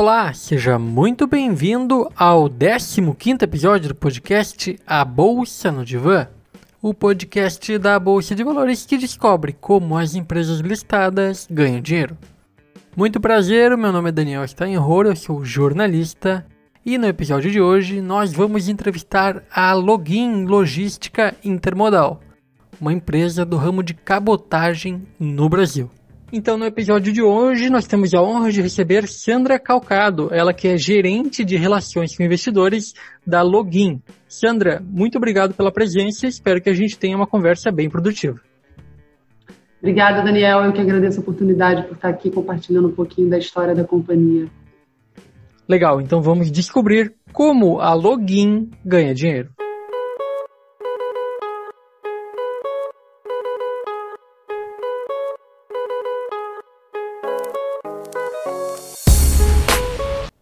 Olá, seja muito bem-vindo ao 15º episódio do podcast A Bolsa no Divã, o podcast da Bolsa de Valores que descobre como as empresas listadas ganham dinheiro. Muito prazer, meu nome é Daniel Steinhor, eu sou jornalista e no episódio de hoje nós vamos entrevistar a Login Logística Intermodal, uma empresa do ramo de cabotagem no Brasil. Então, no episódio de hoje, nós temos a honra de receber Sandra Calcado, ela que é gerente de relações com investidores da Login. Sandra, muito obrigado pela presença e espero que a gente tenha uma conversa bem produtiva. Obrigada, Daniel. Eu que agradeço a oportunidade por estar aqui compartilhando um pouquinho da história da companhia. Legal, então vamos descobrir como a Login ganha dinheiro.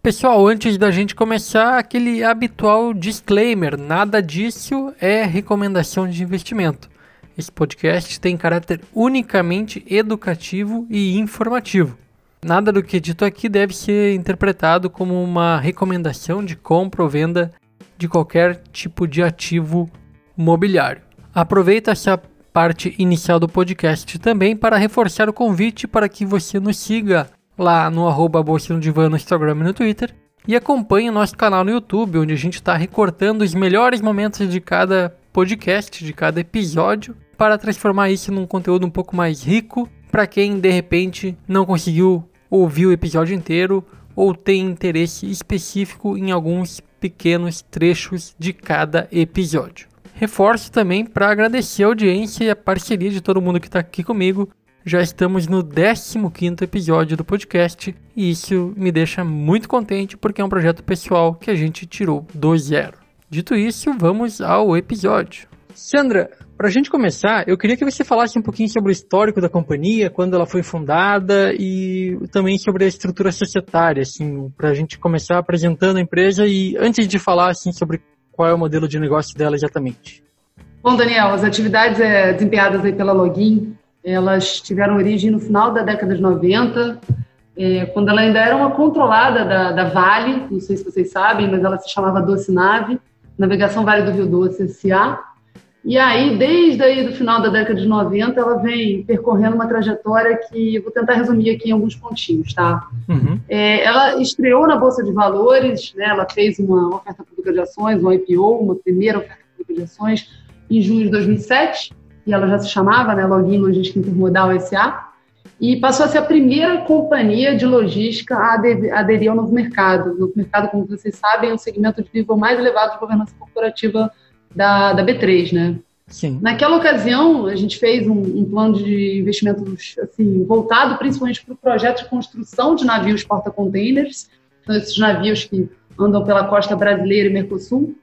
Pessoal, antes da gente começar, aquele habitual disclaimer: nada disso é recomendação de investimento. Esse podcast tem caráter unicamente educativo e informativo. Nada do que é dito aqui deve ser interpretado como uma recomendação de compra ou venda de qualquer tipo de ativo mobiliário. Aproveita essa parte inicial do podcast também para reforçar o convite para que você nos siga lá no arroba no Divã no Instagram e no Twitter. E acompanhe o nosso canal no YouTube, onde a gente está recortando os melhores momentos de cada podcast, de cada episódio, para transformar isso num conteúdo um pouco mais rico para quem de repente não conseguiu ouvir o episódio inteiro ou tem interesse específico em alguns pequenos trechos de cada episódio. Reforço também para agradecer a audiência e a parceria de todo mundo que está aqui comigo já estamos no 15º episódio do podcast e isso me deixa muito contente porque é um projeto pessoal que a gente tirou do zero. Dito isso, vamos ao episódio. Sandra, para a gente começar, eu queria que você falasse um pouquinho sobre o histórico da companhia, quando ela foi fundada e também sobre a estrutura societária, assim, para a gente começar apresentando a empresa e antes de falar assim sobre qual é o modelo de negócio dela exatamente. Bom, Daniel, as atividades é, desempenhadas aí pela Login elas tiveram origem no final da década de 90, é, quando ela ainda era uma controlada da, da, Vale, não sei se vocês sabem, mas ela se chamava Doce Nave, Navegação Vale do Rio Doce S.A. E aí, desde aí do final da década de 90, ela vem percorrendo uma trajetória que vou tentar resumir aqui em alguns pontinhos, tá? Uhum. É, ela estreou na Bolsa de Valores, né, ela fez uma oferta pública de ações, um IPO, uma primeira oferta pública de ações, em junho de 2007, e ela já se chamava né, Login Logística Intermodal SA, e passou a ser a primeira companhia de logística a aderir ao novo mercado. O novo mercado, como vocês sabem, é um segmento de nível mais elevado de governança corporativa da, da B3, né? Sim. Naquela ocasião, a gente fez um, um plano de investimentos assim, voltado principalmente para o projeto de construção de navios porta-containers, então, esses navios que andam pela costa brasileira e Mercosul,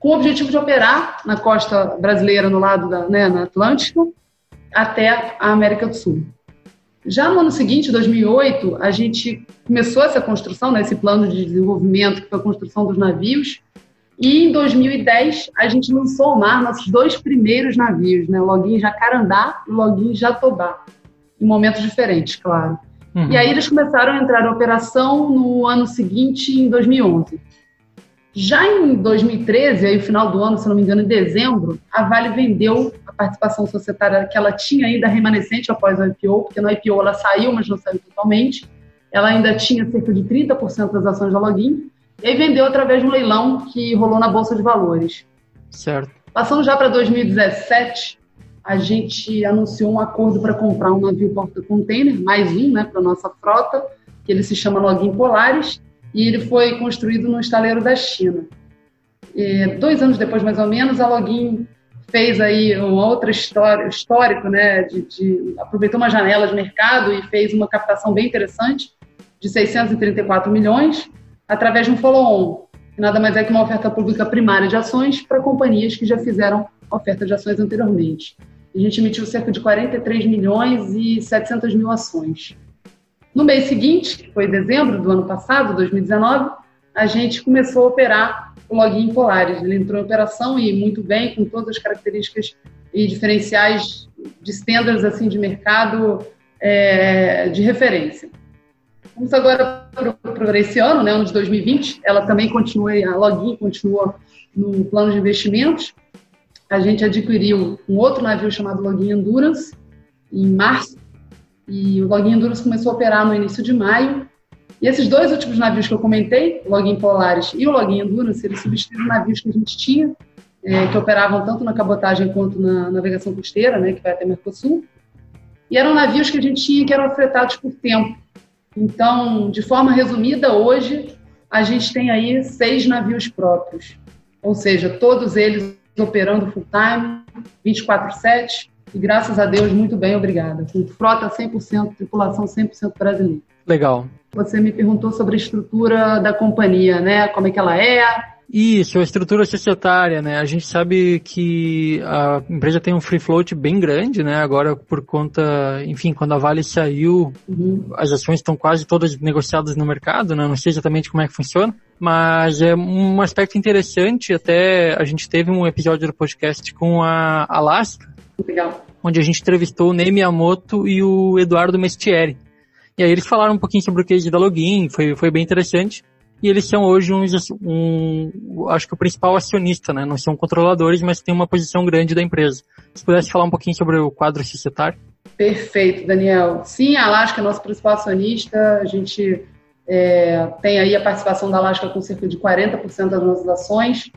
com o objetivo de operar na costa brasileira, no lado da né, na Atlântica, até a América do Sul. Já no ano seguinte, 2008, a gente começou essa construção, né, esse plano de desenvolvimento, que foi a construção dos navios, e em 2010 a gente lançou ao mar nossos dois primeiros navios, né, o Login Jacarandá e o Login Jatobá, em momentos diferentes, claro. Uhum. E aí eles começaram a entrar em operação no ano seguinte, em 2011. Já em 2013, aí o final do ano, se não me engano, em dezembro, a Vale vendeu a participação societária que ela tinha ainda remanescente após o IPO, porque no IPO ela saiu, mas não saiu totalmente. Ela ainda tinha cerca de 30% das ações da Login, e aí vendeu através de um leilão que rolou na Bolsa de Valores. Certo. Passando já para 2017, a gente anunciou um acordo para comprar um navio porta-container, mais um, né, para nossa frota, que ele se chama Login Polaris, e ele foi construído no estaleiro da China. E dois anos depois, mais ou menos, a Login fez aí outra história, histórico, né, de, de, aproveitou uma janela de mercado e fez uma captação bem interessante de 634 milhões através de um follow-on, que nada mais é que uma oferta pública primária de ações para companhias que já fizeram oferta de ações anteriormente. A gente emitiu cerca de 43 milhões e 700 mil ações. No mês seguinte, que foi dezembro do ano passado, 2019, a gente começou a operar o login Polaris. Ele entrou em operação e muito bem, com todas as características e diferenciais de standards assim de mercado é, de referência. Vamos agora para para esse ano, né, ano de 2020, ela também continua, a Login continua no plano de investimentos. A gente adquiriu um outro navio chamado Login Endurance em março, e o Login Endurance começou a operar no início de maio. E esses dois últimos navios que eu comentei, o Login Polaris e o Login Endurance, eles substituíram navios que a gente tinha, é, que operavam tanto na cabotagem quanto na navegação costeira, né, que vai até Mercosul. E eram navios que a gente tinha que eram fretados por tempo. Então, de forma resumida, hoje a gente tem aí seis navios próprios, ou seja, todos eles operando full time, 24/7 e graças a Deus muito bem, obrigada. Com frota 100%, tripulação 100% brasileira. Legal. Você me perguntou sobre a estrutura da companhia, né? Como é que ela é, isso, a estrutura societária, né? A gente sabe que a empresa tem um free float bem grande, né? Agora por conta, enfim, quando a Vale saiu, uhum. as ações estão quase todas negociadas no mercado, né? Não sei exatamente como é que funciona, mas é um aspecto interessante, até a gente teve um episódio do podcast com a Alaska, Legal. onde a gente entrevistou o Ney Miyamoto e o Eduardo Mestieri. E aí eles falaram um pouquinho sobre o case da Login, foi, foi bem interessante e eles são hoje uns, um, acho que o principal acionista, né? Não são controladores, mas tem uma posição grande da empresa. Se pudesse falar um pouquinho sobre o quadro societário. Perfeito, Daniel. Sim, a Alaska é nosso principal acionista. A gente é, tem aí a participação da Alaska com cerca de 40% das nossas ações.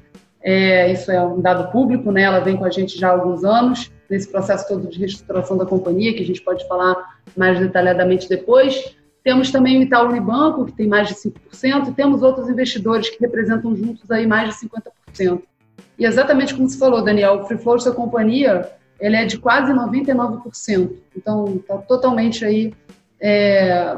É, isso é um dado público, né? Ela vem com a gente já há alguns anos, nesse processo todo de reestruturação da companhia, que a gente pode falar mais detalhadamente depois. Temos também o Itaú Unibanco, que tem mais de 5%, e temos outros investidores que representam juntos aí mais de 50%. E exatamente como você falou, Daniel, o free float da companhia ele é de quase 99%. Então, está totalmente aí. É,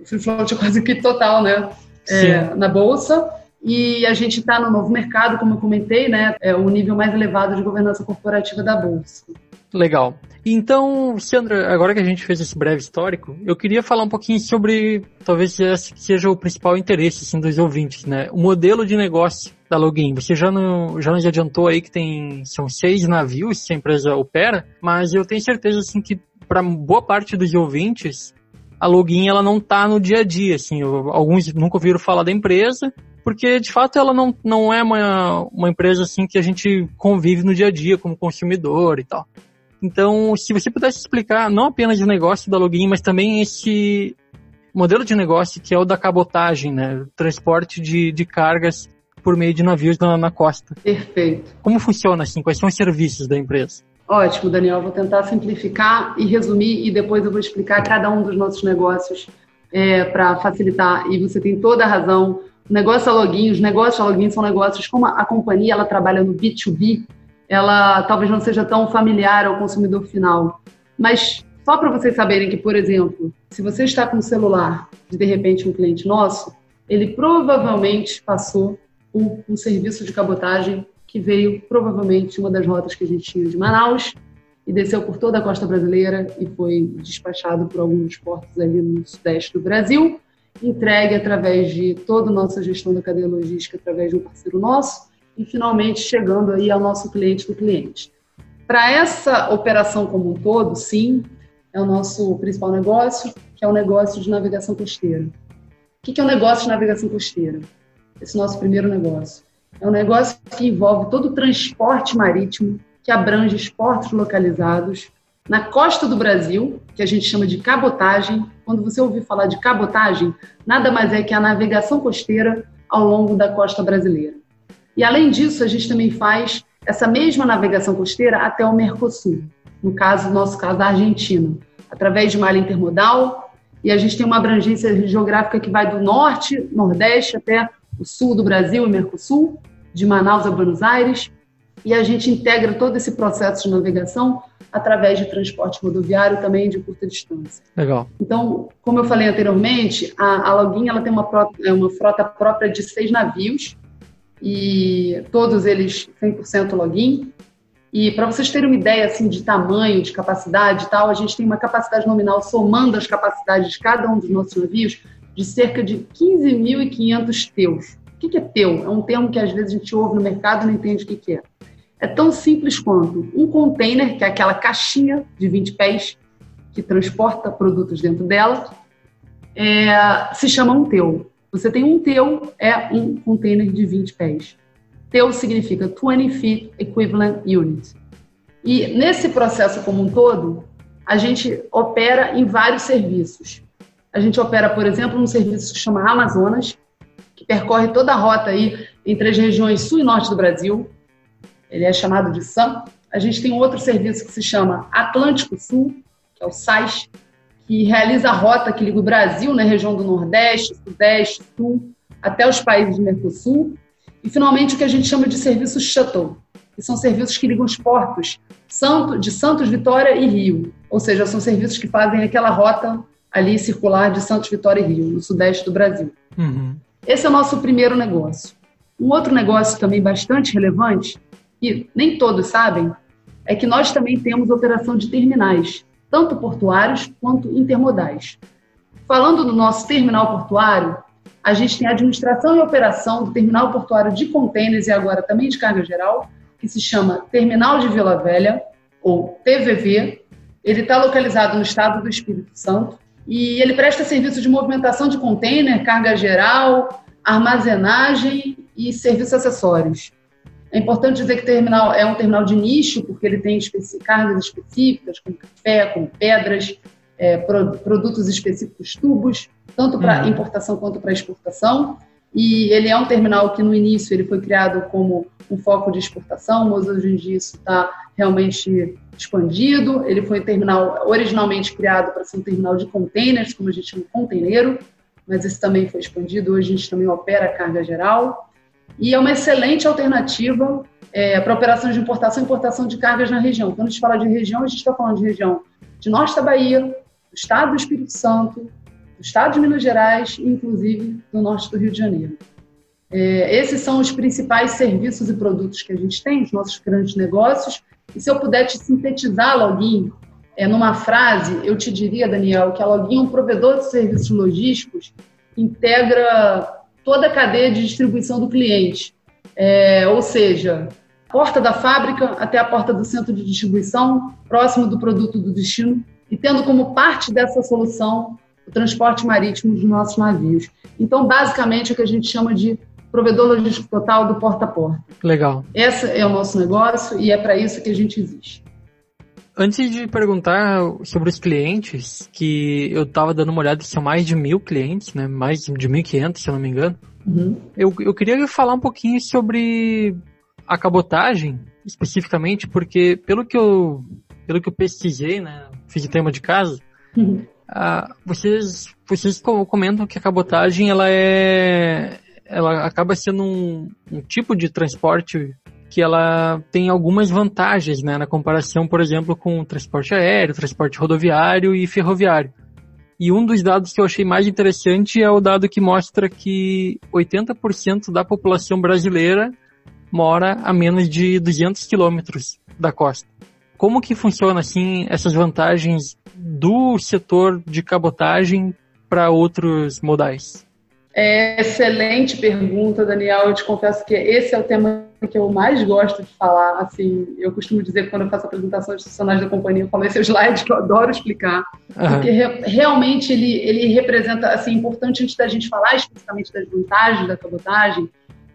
o free float é quase que total, né? É, na bolsa. E a gente está no novo mercado, como eu comentei, né? É o nível mais elevado de governança corporativa da bolsa. Legal. Então, Sandra, agora que a gente fez esse breve histórico, eu queria falar um pouquinho sobre, talvez esse seja o principal interesse assim, dos ouvintes, né? O modelo de negócio da Login. Você já, não, já nos adiantou aí que tem, são seis navios que a empresa opera, mas eu tenho certeza assim, que para boa parte dos ouvintes, a Login ela não está no dia a dia. Assim, alguns nunca ouviram falar da empresa, porque de fato ela não, não é uma, uma empresa assim que a gente convive no dia a dia como consumidor e tal. Então, se você pudesse explicar não apenas o negócio da Login, mas também esse modelo de negócio que é o da cabotagem, né? Transporte de, de cargas por meio de navios na, na costa. Perfeito. Como funciona assim? Quais são os serviços da empresa? Ótimo, Daniel. Vou tentar simplificar e resumir e depois eu vou explicar cada um dos nossos negócios é, para facilitar. E você tem toda a razão. Negócio da Login, os negócios da Login são negócios como a companhia ela trabalha no B2B, ela talvez não seja tão familiar ao consumidor final. Mas só para vocês saberem que, por exemplo, se você está com um celular de de repente um cliente nosso, ele provavelmente passou por um serviço de cabotagem que veio provavelmente uma das rotas que a gente tinha de Manaus e desceu por toda a costa brasileira e foi despachado por alguns portos ali no sudeste do Brasil, entregue através de toda a nossa gestão da cadeia logística através de um parceiro nosso e finalmente chegando aí ao nosso cliente do cliente. Para essa operação como um todo, sim, é o nosso principal negócio, que é o negócio de navegação costeira. O que é o negócio de navegação costeira? Esse nosso primeiro negócio. É um negócio que envolve todo o transporte marítimo, que abrange esportes localizados na costa do Brasil, que a gente chama de cabotagem. Quando você ouvir falar de cabotagem, nada mais é que a navegação costeira ao longo da costa brasileira. E além disso, a gente também faz essa mesma navegação costeira até o Mercosul, no caso, no nosso caso, a Argentina, através de malha intermodal, e a gente tem uma abrangência geográfica que vai do norte, nordeste até o sul do Brasil e Mercosul, de Manaus a Buenos Aires, e a gente integra todo esse processo de navegação através de transporte rodoviário também de curta distância. Legal. Então, como eu falei anteriormente, a, a Login ela tem uma, é uma frota própria de seis navios, e todos eles 100% login. E para vocês terem uma ideia assim de tamanho, de capacidade e tal, a gente tem uma capacidade nominal somando as capacidades de cada um dos nossos navios de cerca de 15.500 teus. O que é teu? É um termo que às vezes a gente ouve no mercado e não entende o que é. É tão simples quanto um container, que é aquela caixinha de 20 pés que transporta produtos dentro dela, é, se chama um teu. Você tem um teu, é um container de 20 pés. Teu significa 20 feet equivalent unit. E nesse processo como um todo, a gente opera em vários serviços. A gente opera, por exemplo, um serviço que chama Amazonas, que percorre toda a rota aí entre as regiões sul e norte do Brasil. Ele é chamado de SAM. A gente tem outro serviço que se chama Atlântico Sul, que é o SAIS, que realiza a rota que liga o Brasil na região do Nordeste, Sudeste, Sul, até os países do Mercosul. E, finalmente, o que a gente chama de serviços shuttle, que são serviços que ligam os portos de Santos, Vitória e Rio. Ou seja, são serviços que fazem aquela rota ali circular de Santos, Vitória e Rio, no sudeste do Brasil. Uhum. Esse é o nosso primeiro negócio. Um outro negócio também bastante relevante, e nem todos sabem, é que nós também temos operação de terminais tanto portuários quanto intermodais. Falando do nosso terminal portuário, a gente tem a administração e operação do terminal portuário de contêineres e agora também de carga geral, que se chama Terminal de Vila Velha, ou TVV. Ele está localizado no estado do Espírito Santo e ele presta serviço de movimentação de contêiner, carga geral, armazenagem e serviços acessórios. É importante dizer que o terminal é um terminal de nicho, porque ele tem especi cargas específicas, como café, como pedras, é, pro produtos específicos, tubos, tanto para uhum. importação quanto para exportação. E ele é um terminal que no início ele foi criado como um foco de exportação, mas hoje em dia isso está realmente expandido. Ele foi um terminal originalmente criado para ser um terminal de containers, como a gente chama containeiro, mas esse também foi expandido. Hoje a gente também opera carga geral e é uma excelente alternativa é, para operações de importação e importação de cargas na região. Quando a gente fala de região, a gente está falando de região de norte da Bahia, do estado do Espírito Santo, do estado de Minas Gerais e, inclusive, do norte do Rio de Janeiro. É, esses são os principais serviços e produtos que a gente tem, os nossos grandes negócios. E se eu puder te sintetizar, Login, é, numa frase, eu te diria, Daniel, que a Login é um provedor de serviços logísticos integra toda a cadeia de distribuição do cliente. É, ou seja, porta da fábrica até a porta do centro de distribuição, próximo do produto do destino, e tendo como parte dessa solução o transporte marítimo dos nossos navios. Então, basicamente, é o que a gente chama de provedor logístico total do porta a porta. Legal. Esse é o nosso negócio e é para isso que a gente existe. Antes de perguntar sobre os clientes, que eu estava dando uma olhada, são mais de mil clientes, né? Mais de 1.500, se eu não me engano. Uhum. Eu, eu queria falar um pouquinho sobre a cabotagem, especificamente, porque pelo que eu, pelo que eu pesquisei, né? Fiz tema de casa, uhum. uh, vocês, vocês comentam que a cabotagem, ela é, ela acaba sendo um, um tipo de transporte que ela tem algumas vantagens, né, na comparação, por exemplo, com transporte aéreo, transporte rodoviário e ferroviário. E um dos dados que eu achei mais interessante é o dado que mostra que 80% da população brasileira mora a menos de 200 quilômetros da costa. Como que funciona assim essas vantagens do setor de cabotagem para outros modais? É, excelente pergunta, Daniel. Eu te confesso que esse é o tema que eu mais gosto de falar. Assim, eu costumo dizer que quando eu faço apresentações institucionais da companhia, eu falo esse slide que eu adoro explicar, uhum. porque re realmente ele, ele representa, assim, importante antes da gente falar especificamente das vantagens da cabotagem,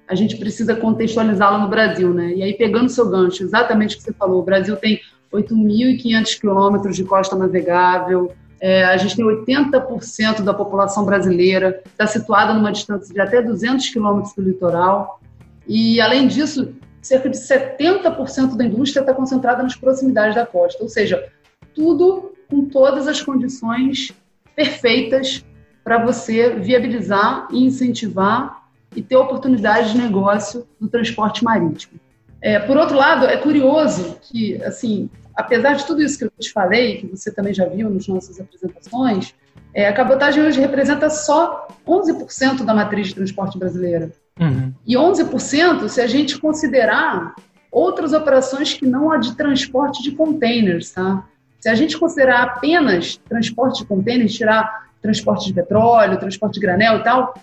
a gente precisa contextualizá-la no Brasil, né? E aí, pegando seu gancho, exatamente o que você falou, o Brasil tem 8.500 quilômetros de costa navegável, é, a gente tem 80% da população brasileira está situada numa distância de até 200 quilômetros do litoral. E, além disso, cerca de 70% da indústria está concentrada nas proximidades da costa. Ou seja, tudo com todas as condições perfeitas para você viabilizar e incentivar e ter oportunidades de negócio no transporte marítimo. É, por outro lado, é curioso que, assim, apesar de tudo isso que eu te falei, que você também já viu nas nossas apresentações, é, a cabotagem hoje representa só 11% da matriz de transporte brasileira. Uhum. E 11% se a gente considerar outras operações que não a de transporte de containers, tá? Se a gente considerar apenas transporte de containers, tirar transporte de petróleo, transporte de granel e tal,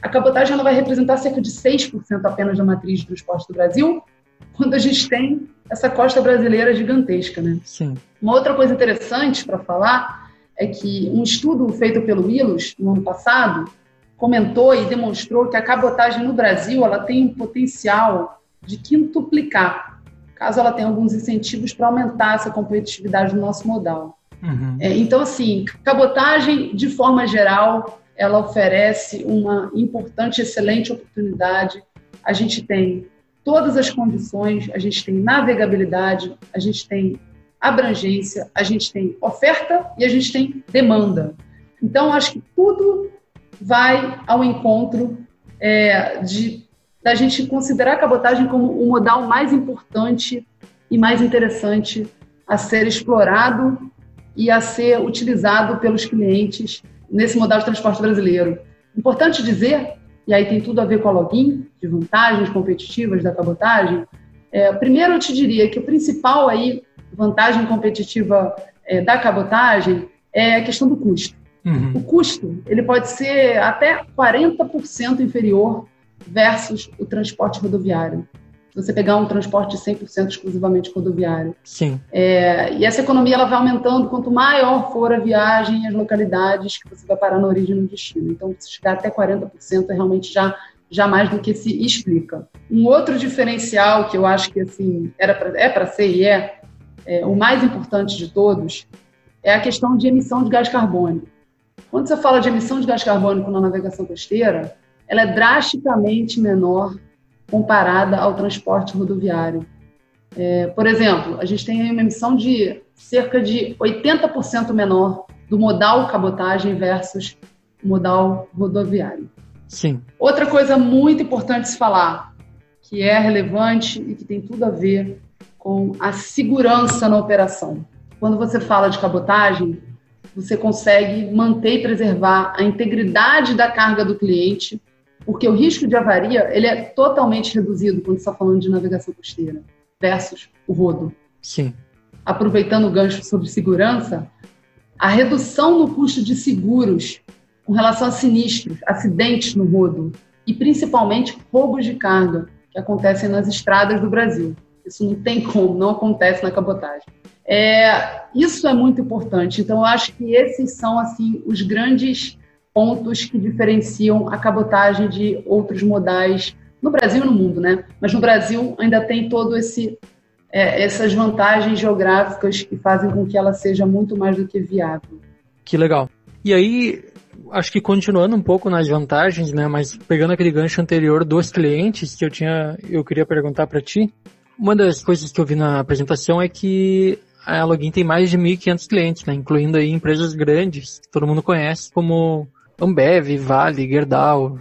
a cabotagem ela vai representar cerca de 6% apenas da matriz de transporte do Brasil, quando a gente tem essa costa brasileira gigantesca, né? Sim. Uma outra coisa interessante para falar é que um estudo feito pelo ILOS no ano passado comentou e demonstrou que a cabotagem no Brasil ela tem um potencial de quintuplicar, caso ela tenha alguns incentivos para aumentar essa competitividade do nosso modal. Uhum. É, então, assim, cabotagem, de forma geral, ela oferece uma importante, excelente oportunidade. A gente tem todas as condições, a gente tem navegabilidade, a gente tem abrangência, a gente tem oferta e a gente tem demanda. Então, acho que tudo vai ao encontro é, de da gente considerar a cabotagem como o modal mais importante e mais interessante a ser explorado e a ser utilizado pelos clientes nesse modal de transporte brasileiro. Importante dizer, e aí tem tudo a ver com a login, de vantagens competitivas da cabotagem, é, primeiro eu te diria que o principal aí, vantagem competitiva é, da cabotagem é a questão do custo. Uhum. O custo ele pode ser até 40% inferior versus o transporte rodoviário. Se você pegar um transporte 100% exclusivamente rodoviário. Sim. É, e essa economia ela vai aumentando quanto maior for a viagem e as localidades que você vai parar na origem e no destino. Então, se chegar até 40% é realmente já, já mais do que se explica. Um outro diferencial que eu acho que assim era pra, é para ser e é, é o mais importante de todos é a questão de emissão de gás carbônico. Quando você fala de emissão de gás carbônico na navegação costeira, ela é drasticamente menor comparada ao transporte rodoviário. É, por exemplo, a gente tem uma emissão de cerca de 80% menor do modal cabotagem versus modal rodoviário. Sim. Outra coisa muito importante se falar, que é relevante e que tem tudo a ver com a segurança na operação. Quando você fala de cabotagem, você consegue manter e preservar a integridade da carga do cliente porque o risco de avaria ele é totalmente reduzido quando está falando de navegação costeira versus o rodo. Sim. Aproveitando o gancho sobre segurança, a redução no custo de seguros com relação a sinistros, acidentes no rodo e principalmente roubos de carga que acontecem nas estradas do Brasil. Isso não tem como, não acontece na cabotagem. É, isso é muito importante. Então, eu acho que esses são assim os grandes pontos que diferenciam a cabotagem de outros modais no Brasil e no mundo, né? Mas no Brasil ainda tem todo esse é, essas vantagens geográficas que fazem com que ela seja muito mais do que viável. Que legal. E aí, acho que continuando um pouco nas vantagens, né? Mas pegando aquele gancho anterior dos clientes que eu tinha, eu queria perguntar para ti. Uma das coisas que eu vi na apresentação é que a Login tem mais de 1.500 clientes, né? Incluindo aí empresas grandes que todo mundo conhece, como Ambev, Vale, Gerdau,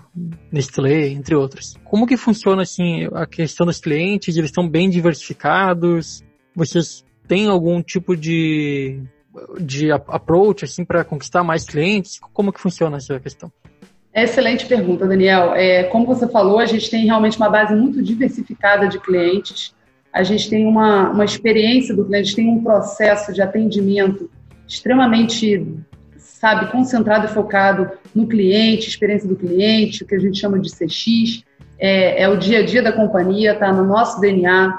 Nestlé, entre outros. Como que funciona assim a questão dos clientes? Eles estão bem diversificados? Vocês têm algum tipo de de approach assim para conquistar mais clientes? Como que funciona essa questão? Excelente pergunta, Daniel. É, como você falou, a gente tem realmente uma base muito diversificada de clientes. A gente tem uma, uma experiência do cliente, tem um processo de atendimento extremamente sabe, concentrado e focado no cliente, experiência do cliente, o que a gente chama de CX, é, é o dia a dia da companhia, está no nosso DNA.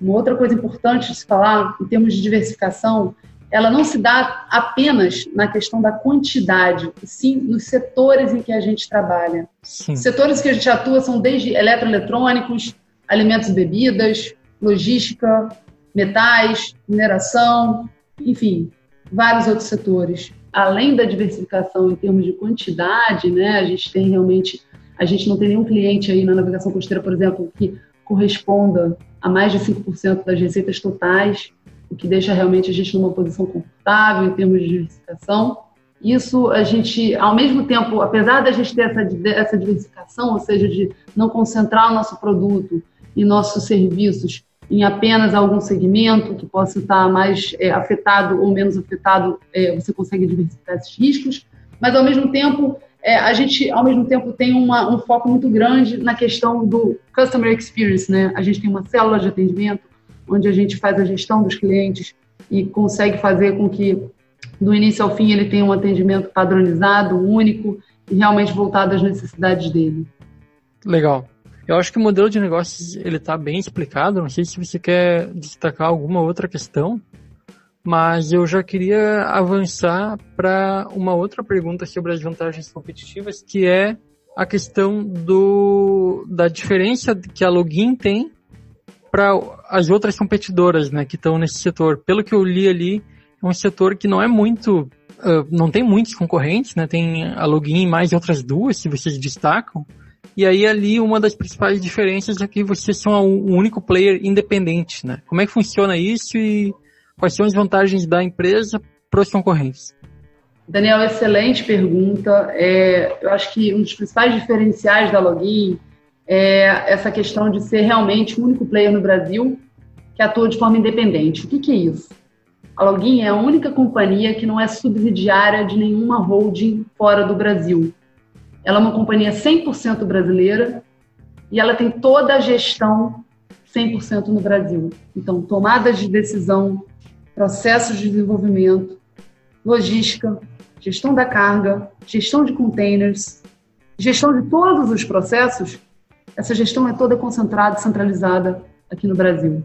Uma outra coisa importante de se falar, em termos de diversificação, ela não se dá apenas na questão da quantidade, sim nos setores em que a gente trabalha. Sim. Setores que a gente atua são desde eletroeletrônicos, alimentos e bebidas, logística, metais, mineração, enfim, vários outros setores além da diversificação em termos de quantidade, né, a gente tem realmente, a gente não tem nenhum cliente aí na navegação costeira, por exemplo, que corresponda a mais de 5% das receitas totais, o que deixa realmente a gente numa posição confortável em termos de diversificação. Isso a gente, ao mesmo tempo, apesar da gente ter essa, essa diversificação, ou seja, de não concentrar o nosso produto e nossos serviços em apenas algum segmento que possa estar mais é, afetado ou menos afetado, é, você consegue diversificar esses riscos, mas ao mesmo tempo é, a gente ao mesmo tempo tem uma, um foco muito grande na questão do customer experience, né? A gente tem uma célula de atendimento onde a gente faz a gestão dos clientes e consegue fazer com que do início ao fim ele tenha um atendimento padronizado, único e realmente voltado às necessidades dele. Legal. Eu acho que o modelo de negócios ele está bem explicado. Não sei se você quer destacar alguma outra questão, mas eu já queria avançar para uma outra pergunta sobre as vantagens competitivas, que é a questão do, da diferença que a Login tem para as outras competidoras né, que estão nesse setor. Pelo que eu li ali, é um setor que não é muito. Uh, não tem muitos concorrentes, né? Tem a Login e mais outras duas, se vocês destacam. E aí ali uma das principais diferenças é que vocês são o único player independente, né? Como é que funciona isso e quais são as vantagens da empresa para os concorrentes? Daniel, excelente pergunta. É, eu acho que um dos principais diferenciais da Login é essa questão de ser realmente o único player no Brasil que atua de forma independente. O que, que é isso? A Login é a única companhia que não é subsidiária de nenhuma holding fora do Brasil. Ela é uma companhia 100% brasileira e ela tem toda a gestão 100% no Brasil. Então, tomadas de decisão, processos de desenvolvimento, logística, gestão da carga, gestão de containers, gestão de todos os processos, essa gestão é toda concentrada, centralizada aqui no Brasil.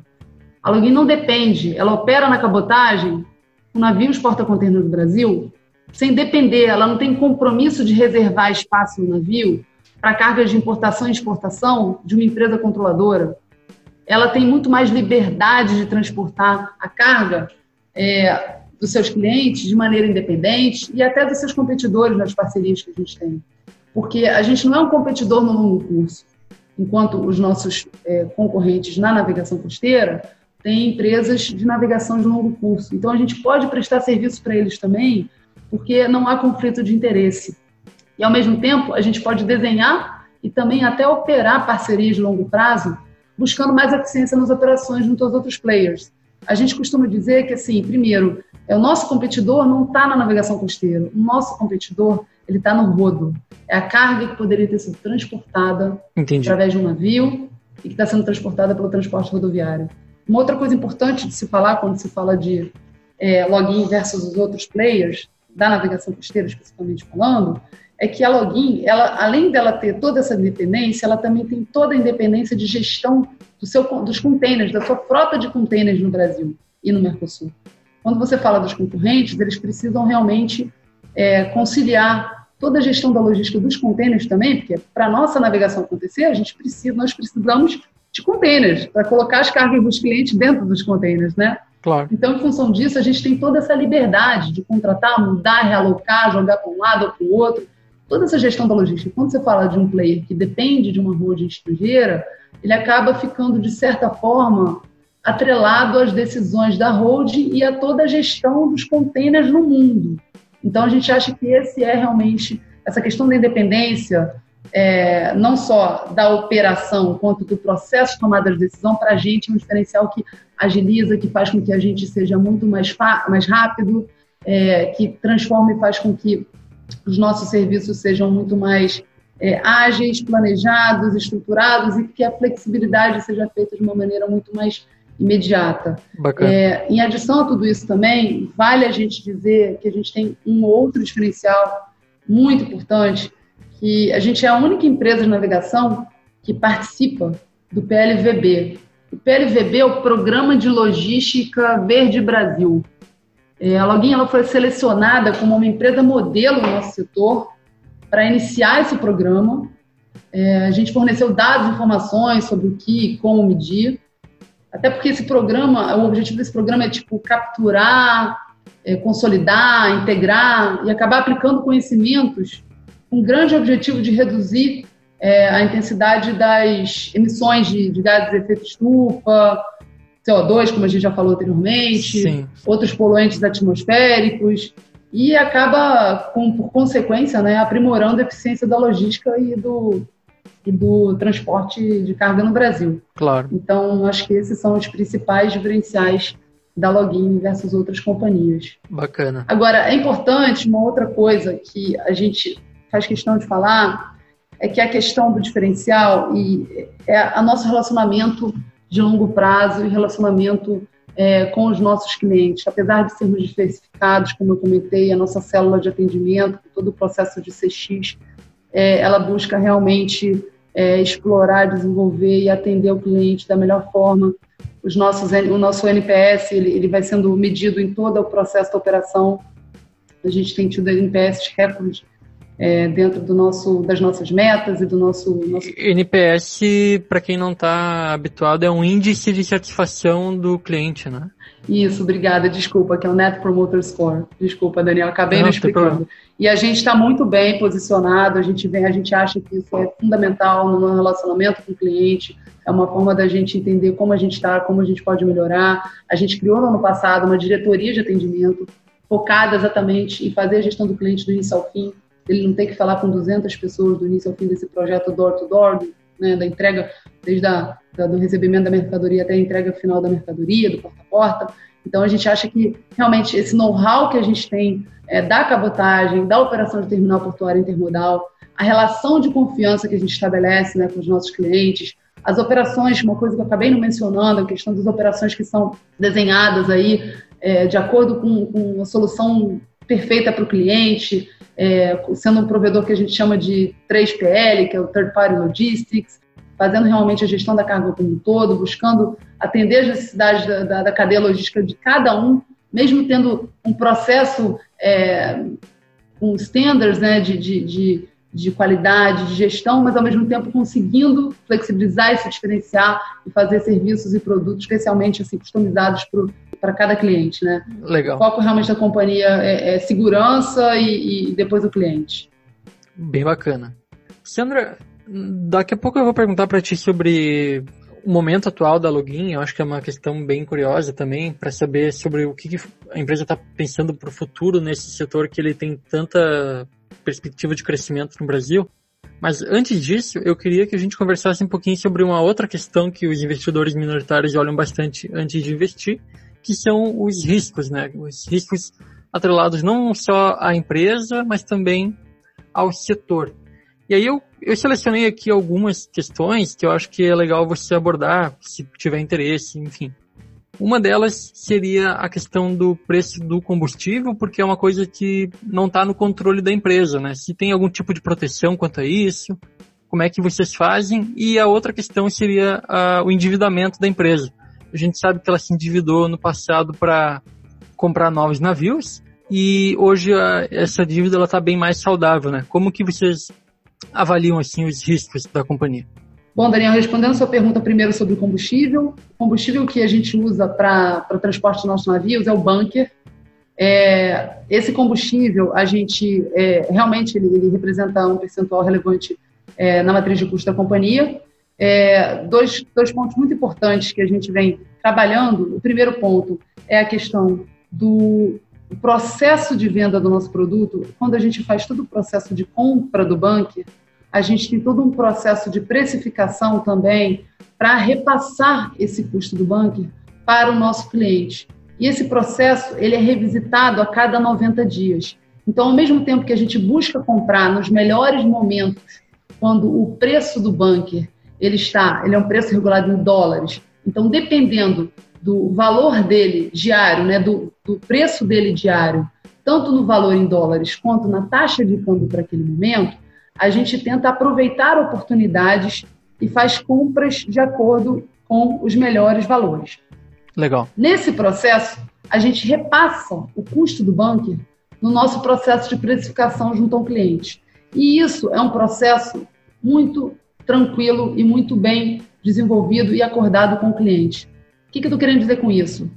A Login não depende, ela opera na cabotagem com navios porta-containers do Brasil sem depender, ela não tem compromisso de reservar espaço no navio para cargas de importação e exportação de uma empresa controladora. Ela tem muito mais liberdade de transportar a carga é, dos seus clientes de maneira independente e até dos seus competidores nas parcerias que a gente tem. Porque a gente não é um competidor no longo curso, enquanto os nossos é, concorrentes na navegação costeira têm empresas de navegação de longo curso. Então a gente pode prestar serviço para eles também, porque não há conflito de interesse. E ao mesmo tempo, a gente pode desenhar e também até operar parcerias de longo prazo, buscando mais eficiência nas operações junto aos outros players. A gente costuma dizer que, assim, primeiro, é, o nosso competidor não está na navegação costeira. O nosso competidor ele está no rodo. É a carga que poderia ter sido transportada Entendi. através de um navio e que está sendo transportada pelo transporte rodoviário. Uma outra coisa importante de se falar quando se fala de é, login versus os outros players, da navegação costeira especificamente falando, é que a login, ela, além dela ter toda essa independência, ela também tem toda a independência de gestão do seu, dos containers, da sua frota de containers no Brasil e no Mercosul. Quando você fala dos concorrentes, eles precisam realmente é, conciliar toda a gestão da logística dos containers também, porque para nossa navegação acontecer, a gente precisa, nós precisamos de containers para colocar as cargas dos clientes dentro dos containers, né? Claro. Então, em função disso, a gente tem toda essa liberdade de contratar, mudar, realocar, jogar para um lado ou para o outro. Toda essa gestão da logística. Quando você fala de um player que depende de uma holding estrangeira, ele acaba ficando, de certa forma, atrelado às decisões da holding e a toda a gestão dos containers no mundo. Então, a gente acha que esse é realmente essa questão da independência, é, não só da operação, quanto do processo de tomada de decisão, para a gente é um diferencial que agiliza, que faz com que a gente seja muito mais, mais rápido, é, que transforma e faz com que os nossos serviços sejam muito mais é, ágeis, planejados, estruturados e que a flexibilidade seja feita de uma maneira muito mais imediata. É, em adição a tudo isso também, vale a gente dizer que a gente tem um outro diferencial muito importante, que a gente é a única empresa de navegação que participa do PLVB. O PLVB é o Programa de Logística Verde Brasil. É, a Login ela foi selecionada como uma empresa modelo no nosso setor para iniciar esse programa. É, a gente forneceu dados e informações sobre o que e como medir. Até porque esse programa, o objetivo desse programa é tipo capturar, é, consolidar, integrar e acabar aplicando conhecimentos com grande objetivo de reduzir é, a intensidade das emissões de, de gases de efeito estufa, CO2, como a gente já falou anteriormente, Sim. outros poluentes atmosféricos, e acaba, com, por consequência, né, aprimorando a eficiência da logística e do, e do transporte de carga no Brasil. Claro. Então, acho que esses são os principais diferenciais da Login versus outras companhias. Bacana. Agora, é importante uma outra coisa que a gente faz questão de falar é que a questão do diferencial e é o nosso relacionamento de longo prazo e relacionamento é, com os nossos clientes. Apesar de sermos diversificados, como eu comentei, a nossa célula de atendimento, todo o processo de CX, é, ela busca realmente é, explorar, desenvolver e atender o cliente da melhor forma. Os nossos, o nosso NPS ele, ele vai sendo medido em todo o processo da operação. A gente tem tido NPS recordes é, dentro do nosso, das nossas metas e do nosso. nosso... NPS, para quem não está habituado, é um índice de satisfação do cliente, né? Isso, obrigada, desculpa, que é o Net Promoter Score. Desculpa, Daniel, acabei não, não explicando. E a gente está muito bem posicionado, a gente vem, a gente acha que isso é fundamental no relacionamento com o cliente, é uma forma da gente entender como a gente está, como a gente pode melhorar. A gente criou no ano passado uma diretoria de atendimento focada exatamente em fazer a gestão do cliente do início ao fim. Ele não tem que falar com 200 pessoas do início ao fim desse projeto door-to-door, -door, né, da entrega, desde a, da, do recebimento da mercadoria até a entrega final da mercadoria, do porta a porta. Então, a gente acha que realmente esse know-how que a gente tem é, da cabotagem, da operação de terminal portuário intermodal, a relação de confiança que a gente estabelece né, com os nossos clientes, as operações, uma coisa que eu acabei não mencionando, a questão das operações que são desenhadas aí é, de acordo com, com a solução perfeita para o cliente, é, sendo um provedor que a gente chama de 3PL, que é o Third Party Logistics, fazendo realmente a gestão da carga como um todo, buscando atender as necessidades da, da, da cadeia logística de cada um, mesmo tendo um processo é, com standards né, de, de, de, de, qualidade, de gestão, mas ao mesmo tempo conseguindo flexibilizar e se diferenciar e fazer serviços e produtos especialmente assim, customizados para cada cliente. Né? Legal. O foco realmente da companhia é, é segurança e, e depois o cliente. Bem bacana. Sandra, daqui a pouco eu vou perguntar para ti sobre o momento atual da Login, eu acho que é uma questão bem curiosa também, para saber sobre o que, que a empresa está pensando para o futuro nesse setor que ele tem tanta perspectiva de crescimento no Brasil. Mas antes disso, eu queria que a gente conversasse um pouquinho sobre uma outra questão que os investidores minoritários olham bastante antes de investir, que são os riscos, né? Os riscos atrelados não só à empresa, mas também ao setor. E aí eu, eu selecionei aqui algumas questões que eu acho que é legal você abordar, se tiver interesse, enfim. Uma delas seria a questão do preço do combustível, porque é uma coisa que não está no controle da empresa, né? Se tem algum tipo de proteção quanto a isso, como é que vocês fazem? E a outra questão seria uh, o endividamento da empresa. A gente sabe que ela se endividou no passado para comprar novos navios e hoje uh, essa dívida está bem mais saudável, né? Como que vocês avaliam assim os riscos da companhia? Bom, Daniel, respondendo a sua pergunta primeiro sobre o combustível, o combustível que a gente usa para o transporte dos nossos navios é o bunker. É, esse combustível, a gente é, realmente ele, ele, representa um percentual relevante é, na matriz de custo da companhia. É, dois, dois pontos muito importantes que a gente vem trabalhando. O primeiro ponto é a questão do processo de venda do nosso produto, quando a gente faz todo o processo de compra do bunker, a gente tem todo um processo de precificação também para repassar esse custo do bunker para o nosso cliente. E esse processo ele é revisitado a cada 90 dias. Então, ao mesmo tempo que a gente busca comprar nos melhores momentos, quando o preço do bunker ele está, ele é um preço regulado em dólares. Então, dependendo do valor dele diário, né, do, do preço dele diário, tanto no valor em dólares quanto na taxa de câmbio para aquele momento, a gente tenta aproveitar oportunidades e faz compras de acordo com os melhores valores. Legal. Nesse processo, a gente repassa o custo do bunker no nosso processo de precificação junto ao cliente. E isso é um processo muito tranquilo e muito bem desenvolvido e acordado com o cliente. O que, que eu estou querendo dizer com isso?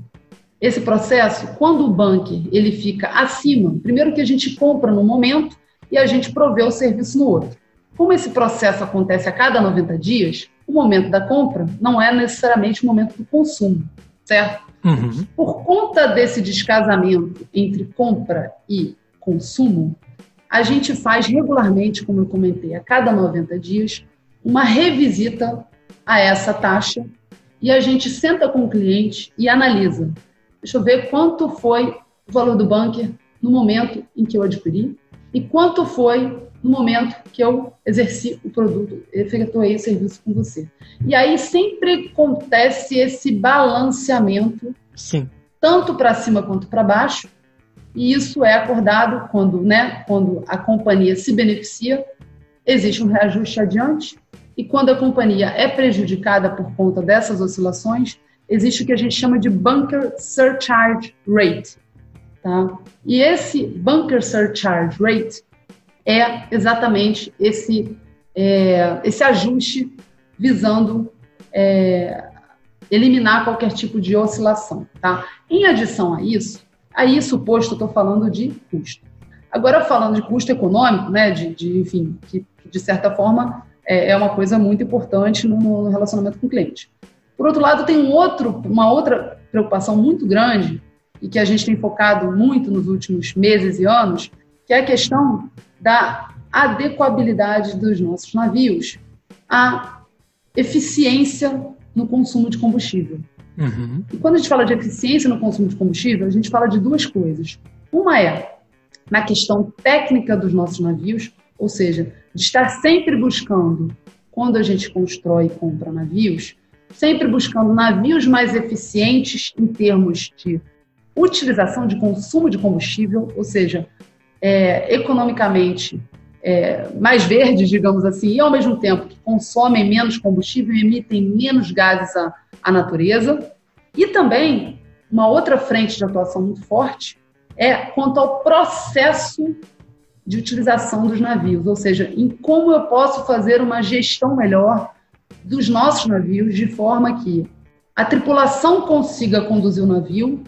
Esse processo, quando o bunker ele fica acima, primeiro que a gente compra no momento e a gente provê o serviço no outro. Como esse processo acontece a cada 90 dias, o momento da compra não é necessariamente o momento do consumo, certo? Uhum. Por conta desse descasamento entre compra e consumo, a gente faz regularmente, como eu comentei, a cada 90 dias, uma revisita a essa taxa e a gente senta com o cliente e analisa. Deixa eu ver quanto foi o valor do bunker no momento em que eu adquiri e quanto foi no momento que eu exerci o produto, efetuei o serviço com você. E aí sempre acontece esse balanceamento, Sim. tanto para cima quanto para baixo, e isso é acordado quando, né, quando a companhia se beneficia, existe um reajuste adiante, e quando a companhia é prejudicada por conta dessas oscilações, existe o que a gente chama de bunker surcharge rate. Tá? E esse bunker surcharge rate é exatamente esse, é, esse ajuste visando é, eliminar qualquer tipo de oscilação. Tá? Em adição a isso, a isso posto, estou falando de custo. Agora, falando de custo econômico, né, de, de enfim, que de certa forma é, é uma coisa muito importante no relacionamento com o cliente. Por outro lado, tem um outro, uma outra preocupação muito grande e que a gente tem focado muito nos últimos meses e anos, que é a questão da adequabilidade dos nossos navios à eficiência no consumo de combustível. Uhum. E quando a gente fala de eficiência no consumo de combustível, a gente fala de duas coisas. Uma é na questão técnica dos nossos navios, ou seja, de estar sempre buscando, quando a gente constrói e compra navios, sempre buscando navios mais eficientes em termos de utilização de consumo de combustível, ou seja, é, economicamente é, mais verdes, digamos assim, e ao mesmo tempo que consomem menos combustível e emitem menos gases à, à natureza. E também, uma outra frente de atuação muito forte é quanto ao processo de utilização dos navios, ou seja, em como eu posso fazer uma gestão melhor dos nossos navios de forma que a tripulação consiga conduzir o navio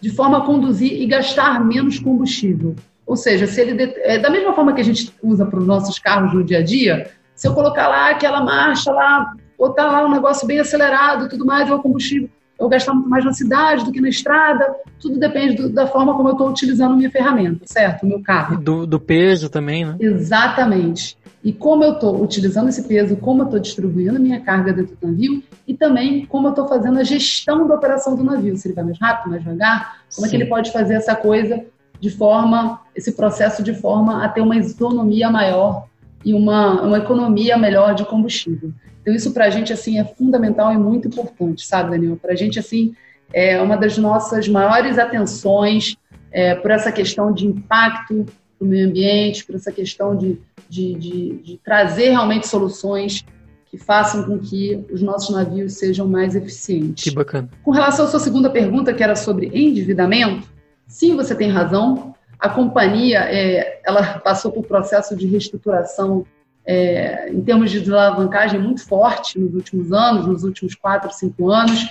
de forma a conduzir e gastar menos combustível. Ou seja, se ele é, da mesma forma que a gente usa para os nossos carros no dia a dia, se eu colocar lá aquela marcha lá, botar lá um negócio bem acelerado, tudo mais, o combustível eu gastar muito mais na cidade do que na estrada. Tudo depende do, da forma como eu estou utilizando minha ferramenta, certo? O meu carro. Do, do peso também, né? Exatamente. E como eu estou utilizando esse peso, como eu estou distribuindo a minha carga dentro do navio e também como eu estou fazendo a gestão da operação do navio. Se ele vai mais rápido, mais devagar, como Sim. é que ele pode fazer essa coisa de forma, esse processo de forma a ter uma isonomia maior e uma, uma economia melhor de combustível. Então, isso para a gente, assim, é fundamental e muito importante, sabe, Daniel? Para a gente, assim, é uma das nossas maiores atenções é, por essa questão de impacto para o meio ambiente, por essa questão de, de, de, de trazer realmente soluções que façam com que os nossos navios sejam mais eficientes. Que bacana. Com relação à sua segunda pergunta, que era sobre endividamento, sim, você tem razão. A companhia, é, ela passou por processo de reestruturação é, em termos de alavancagem muito forte nos últimos anos, nos últimos quatro, cinco anos.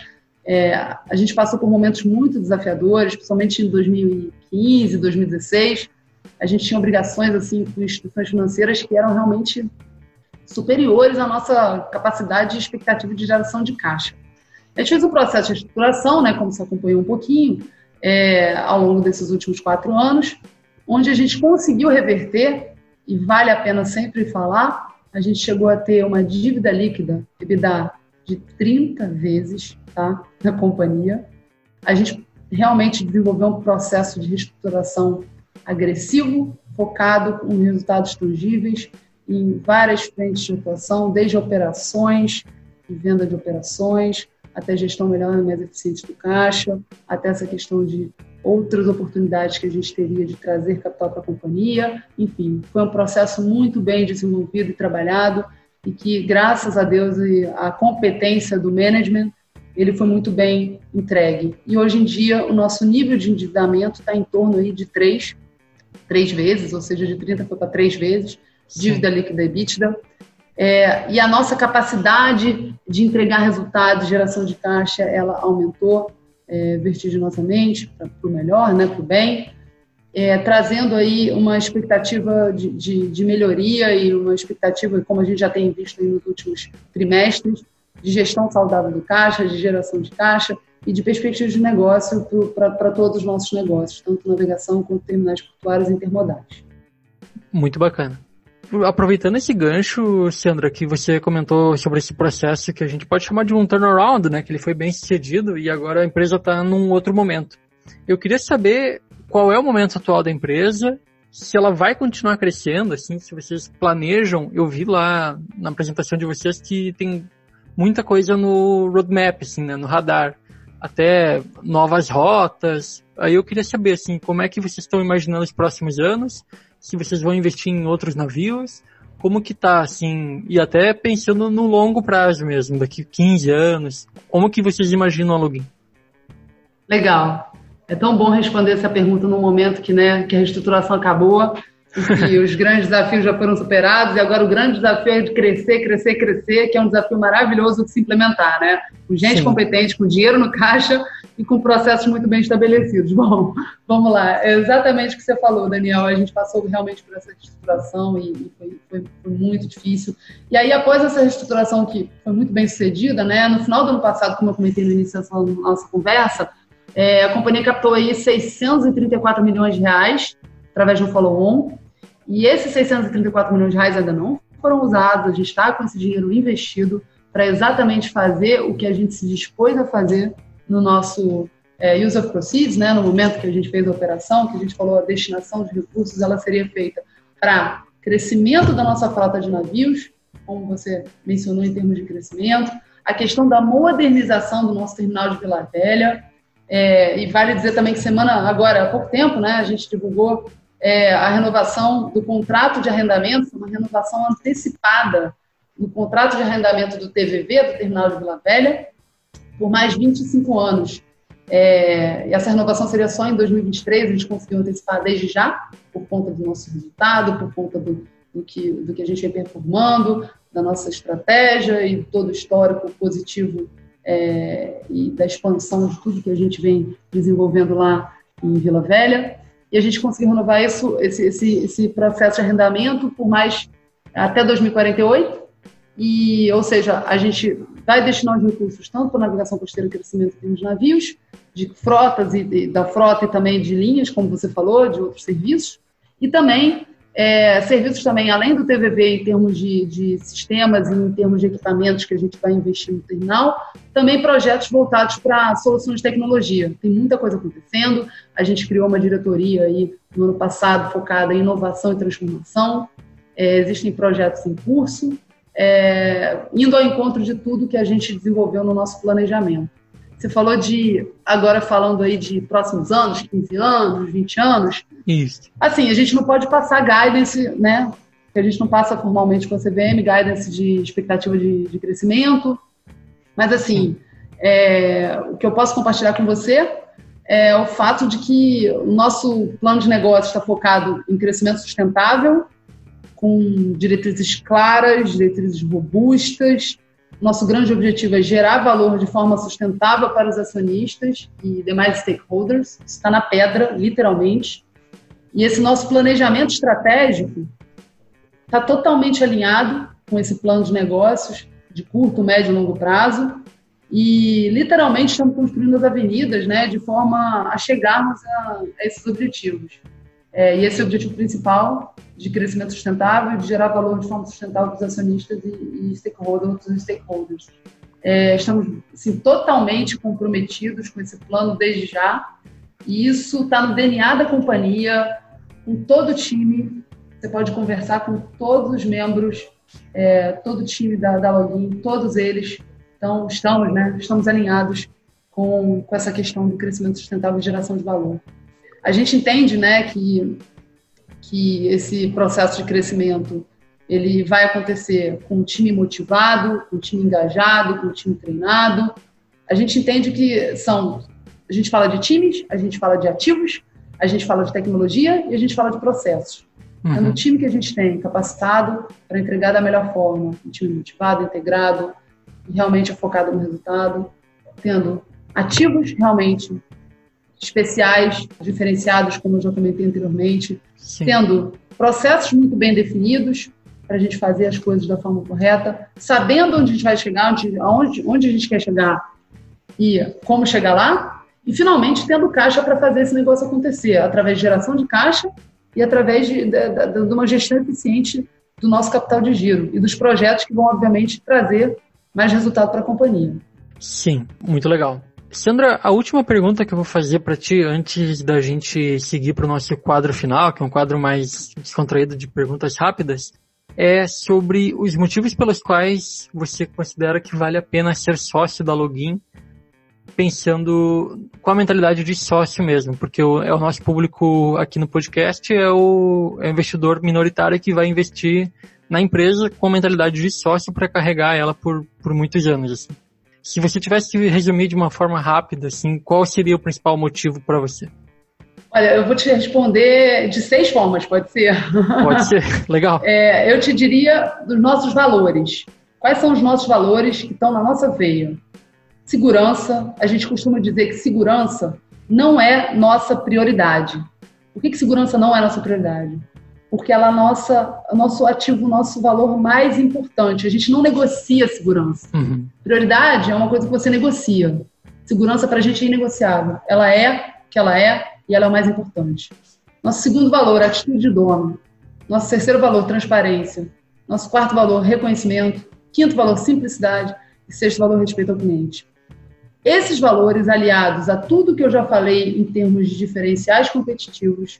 É, a gente passou por momentos muito desafiadores, principalmente em 2015, 2016. A gente tinha obrigações assim com instituições financeiras que eram realmente superiores à nossa capacidade e expectativa de geração de caixa. A gente fez um processo de estruturação, né, como você acompanhou um pouquinho, é, ao longo desses últimos quatro anos, onde a gente conseguiu reverter e vale a pena sempre falar, a gente chegou a ter uma dívida líquida, EBITDA, de 30 vezes tá, na companhia. A gente realmente desenvolveu um processo de reestruturação agressivo, focado com resultados tangíveis em várias frentes de atuação, desde operações venda de operações, até gestão melhor e mais eficiente do caixa, até essa questão de outras oportunidades que a gente teria de trazer capital para a companhia. Enfim, foi um processo muito bem desenvolvido e trabalhado e que, graças a Deus e a competência do management, ele foi muito bem entregue. E hoje em dia, o nosso nível de endividamento está em torno aí de três, três vezes, ou seja, de 30 foi para três vezes, dívida Sim. líquida EBITDA. É, e a nossa capacidade de entregar resultados, geração de caixa, ela aumentou é, vertiginosamente para o melhor, né, para o bem, é, trazendo aí uma expectativa de, de, de, melhoria e uma expectativa, como a gente já tem visto nos últimos trimestres, de gestão saudável do caixa, de geração de caixa e de perspectivas de negócio para todos os nossos negócios, tanto navegação quanto terminais portuários intermodais. Muito bacana aproveitando esse gancho, Sandra, que você comentou sobre esse processo que a gente pode chamar de um turnaround, né? Que ele foi bem sucedido e agora a empresa está num outro momento. Eu queria saber qual é o momento atual da empresa, se ela vai continuar crescendo, assim, se vocês planejam. Eu vi lá na apresentação de vocês que tem muita coisa no roadmap, assim, né? No radar. Até novas rotas. Aí eu queria saber, assim, como é que vocês estão imaginando os próximos anos se vocês vão investir em outros navios, como que tá, assim, e até pensando no longo prazo mesmo, daqui 15 anos, como que vocês imaginam a login? Legal. É tão bom responder essa pergunta no momento que, né, que a reestruturação acabou e os grandes desafios já foram superados, e agora o grande desafio é de crescer, crescer, crescer, que é um desafio maravilhoso de se implementar, né? Com gente Sim. competente, com dinheiro no caixa e com processos muito bem estabelecidos. Bom, vamos lá. É exatamente o que você falou, Daniel. A gente passou realmente por essa reestruturação e, foi, foi, foi, muito difícil. E aí, após essa reestruturação que foi muito bem sucedida, né? No final do ano passado, como eu comentei no início da nossa conversa, é, a companhia captou aí 634 milhões de reais através de um follow-on e esses 634 milhões de reais ainda não foram usados, a gente está com esse dinheiro investido para exatamente fazer o que a gente se dispôs a fazer no nosso é, use of proceeds, né, no momento que a gente fez a operação, que a gente falou a destinação de recursos, ela seria feita para crescimento da nossa frota de navios, como você mencionou em termos de crescimento, a questão da modernização do nosso terminal de Vila Velha, é, e vale dizer também que semana, agora, há pouco tempo, né, a gente divulgou é, a renovação do contrato de arrendamento, uma renovação antecipada do contrato de arrendamento do TVV, do Terminal de Vila Velha, por mais 25 anos. É, e essa renovação seria só em 2023, a gente conseguiu antecipar desde já, por conta do nosso resultado, por conta do, do, que, do que a gente vem performando, da nossa estratégia e todo o histórico positivo é, e da expansão de tudo que a gente vem desenvolvendo lá em Vila Velha e a gente conseguiu renovar isso, esse, esse, esse processo de arrendamento por mais até 2048. E, ou seja, a gente vai destinar os recursos tanto para navegação costeira e crescimento de navios, de frotas e de, da frota e também de linhas, como você falou, de outros serviços, e também é, serviços também, além do TVV em termos de, de, sistemas e em termos de equipamentos que a gente vai investir no terminal, também projetos voltados para soluções de tecnologia. Tem muita coisa acontecendo. A gente criou uma diretoria aí no ano passado focada em inovação e transformação. É, existem projetos em curso, é, indo ao encontro de tudo que a gente desenvolveu no nosso planejamento. Você falou de, agora falando aí de próximos anos, 15 anos, 20 anos. Isso. Assim, a gente não pode passar guidance, né? Que a gente não passa formalmente com a CVM, guidance de expectativa de, de crescimento. Mas, assim, é, o que eu posso compartilhar com você é o fato de que o nosso plano de negócio está focado em crescimento sustentável, com diretrizes claras, diretrizes robustas, nosso grande objetivo é gerar valor de forma sustentável para os acionistas e demais stakeholders. Está na pedra, literalmente. E esse nosso planejamento estratégico está totalmente alinhado com esse plano de negócios de curto, médio e longo prazo. E literalmente estamos construindo as avenidas né, de forma a chegarmos a, a esses objetivos. É, e esse é o objetivo principal de crescimento sustentável, de gerar valor de forma sustentável para os acionistas e, e stakeholders, e stakeholders. É, estamos assim, totalmente comprometidos com esse plano desde já, e isso está no DNA da companhia, com todo o time. Você pode conversar com todos os membros, é, todo o time da, da Login, todos eles. Então, estamos, né, estamos alinhados com, com essa questão do crescimento sustentável e geração de valor. A gente entende né, que que esse processo de crescimento ele vai acontecer com um time motivado, com um time engajado, com um time treinado. A gente entende que são, a gente fala de times, a gente fala de ativos, a gente fala de tecnologia e a gente fala de processos. Uhum. É no time que a gente tem capacitado para entregar da melhor forma, um time motivado, integrado, realmente focado no resultado, tendo ativos realmente especiais, diferenciados, como eu já comentei anteriormente, Sim. tendo processos muito bem definidos para a gente fazer as coisas da forma correta, sabendo onde a gente vai chegar, onde, onde, onde a gente quer chegar e como chegar lá, e finalmente tendo caixa para fazer esse negócio acontecer, através de geração de caixa e através de, de, de, de uma gestão eficiente do nosso capital de giro e dos projetos que vão, obviamente, trazer mais resultado para a companhia. Sim, muito legal. Sandra, a última pergunta que eu vou fazer para ti antes da gente seguir para o nosso quadro final, que é um quadro mais descontraído de perguntas rápidas, é sobre os motivos pelos quais você considera que vale a pena ser sócio da Login, pensando com a mentalidade de sócio mesmo, porque é o nosso público aqui no podcast é o, é o investidor minoritário que vai investir na empresa com a mentalidade de sócio para carregar ela por, por muitos anos. Assim. Se você tivesse que resumir de uma forma rápida, assim, qual seria o principal motivo para você? Olha, eu vou te responder de seis formas, pode ser? Pode ser, legal. É, eu te diria dos nossos valores. Quais são os nossos valores que estão na nossa veia? Segurança, a gente costuma dizer que segurança não é nossa prioridade. Por que, que segurança não é nossa prioridade? Porque ela é nossa, nosso ativo, nosso valor mais importante. A gente não negocia segurança. Uhum. Prioridade é uma coisa que você negocia. Segurança para a gente é inegociável. Ela é o que ela é e ela é o mais importante. Nosso segundo valor, atitude de dono. Nosso terceiro valor, transparência. Nosso quarto valor, reconhecimento. Quinto valor, simplicidade. E sexto valor, respeito ao cliente. Esses valores, aliados a tudo que eu já falei em termos de diferenciais competitivos,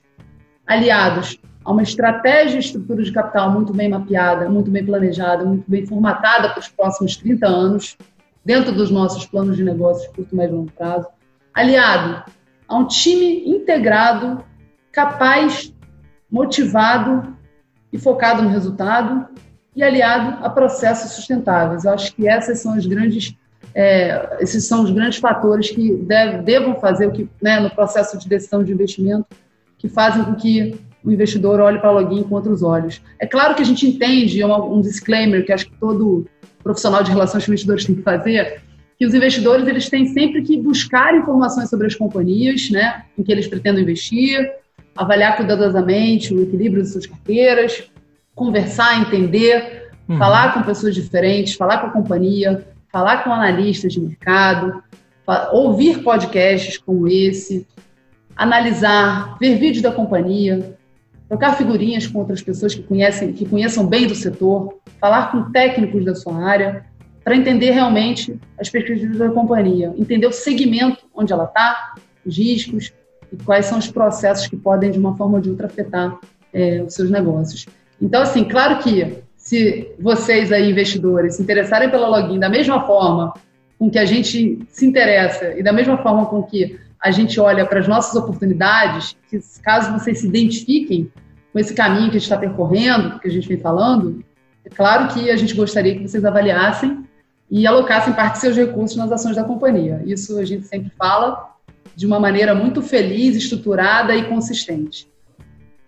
aliados a uma estratégia e estrutura de capital muito bem mapeada, muito bem planejada, muito bem formatada para os próximos 30 anos, dentro dos nossos planos de negócios curto, médio e longo prazo, aliado a um time integrado, capaz, motivado e focado no resultado e aliado a processos sustentáveis. Eu acho que essas são as grandes, é, esses são os grandes fatores que deve, devam fazer o que, né, no processo de decisão de investimento, que fazem com que o investidor olhe para a login com outros olhos. É claro que a gente entende, é um, um disclaimer que acho que todo profissional de relações com investidores tem que fazer, que os investidores eles têm sempre que buscar informações sobre as companhias, né, em que eles pretendem investir, avaliar cuidadosamente o equilíbrio de suas carteiras, conversar, entender, uhum. falar com pessoas diferentes, falar com a companhia, falar com analistas de mercado, ouvir podcasts como esse, analisar, ver vídeos da companhia, trocar figurinhas com outras pessoas que conhecem, que conheçam bem do setor, falar com técnicos da sua área, para entender realmente as perspectivas da companhia, entender o segmento onde ela está, os riscos e quais são os processos que podem, de uma forma ou de outra, afetar é, os seus negócios. Então, assim, claro que se vocês aí, investidores, se interessarem pela login da mesma forma com que a gente se interessa e da mesma forma com que a gente olha para as nossas oportunidades, que caso vocês se identifiquem com esse caminho que a gente está percorrendo, que a gente vem falando, é claro que a gente gostaria que vocês avaliassem e alocassem parte de seus recursos nas ações da companhia. Isso a gente sempre fala de uma maneira muito feliz, estruturada e consistente.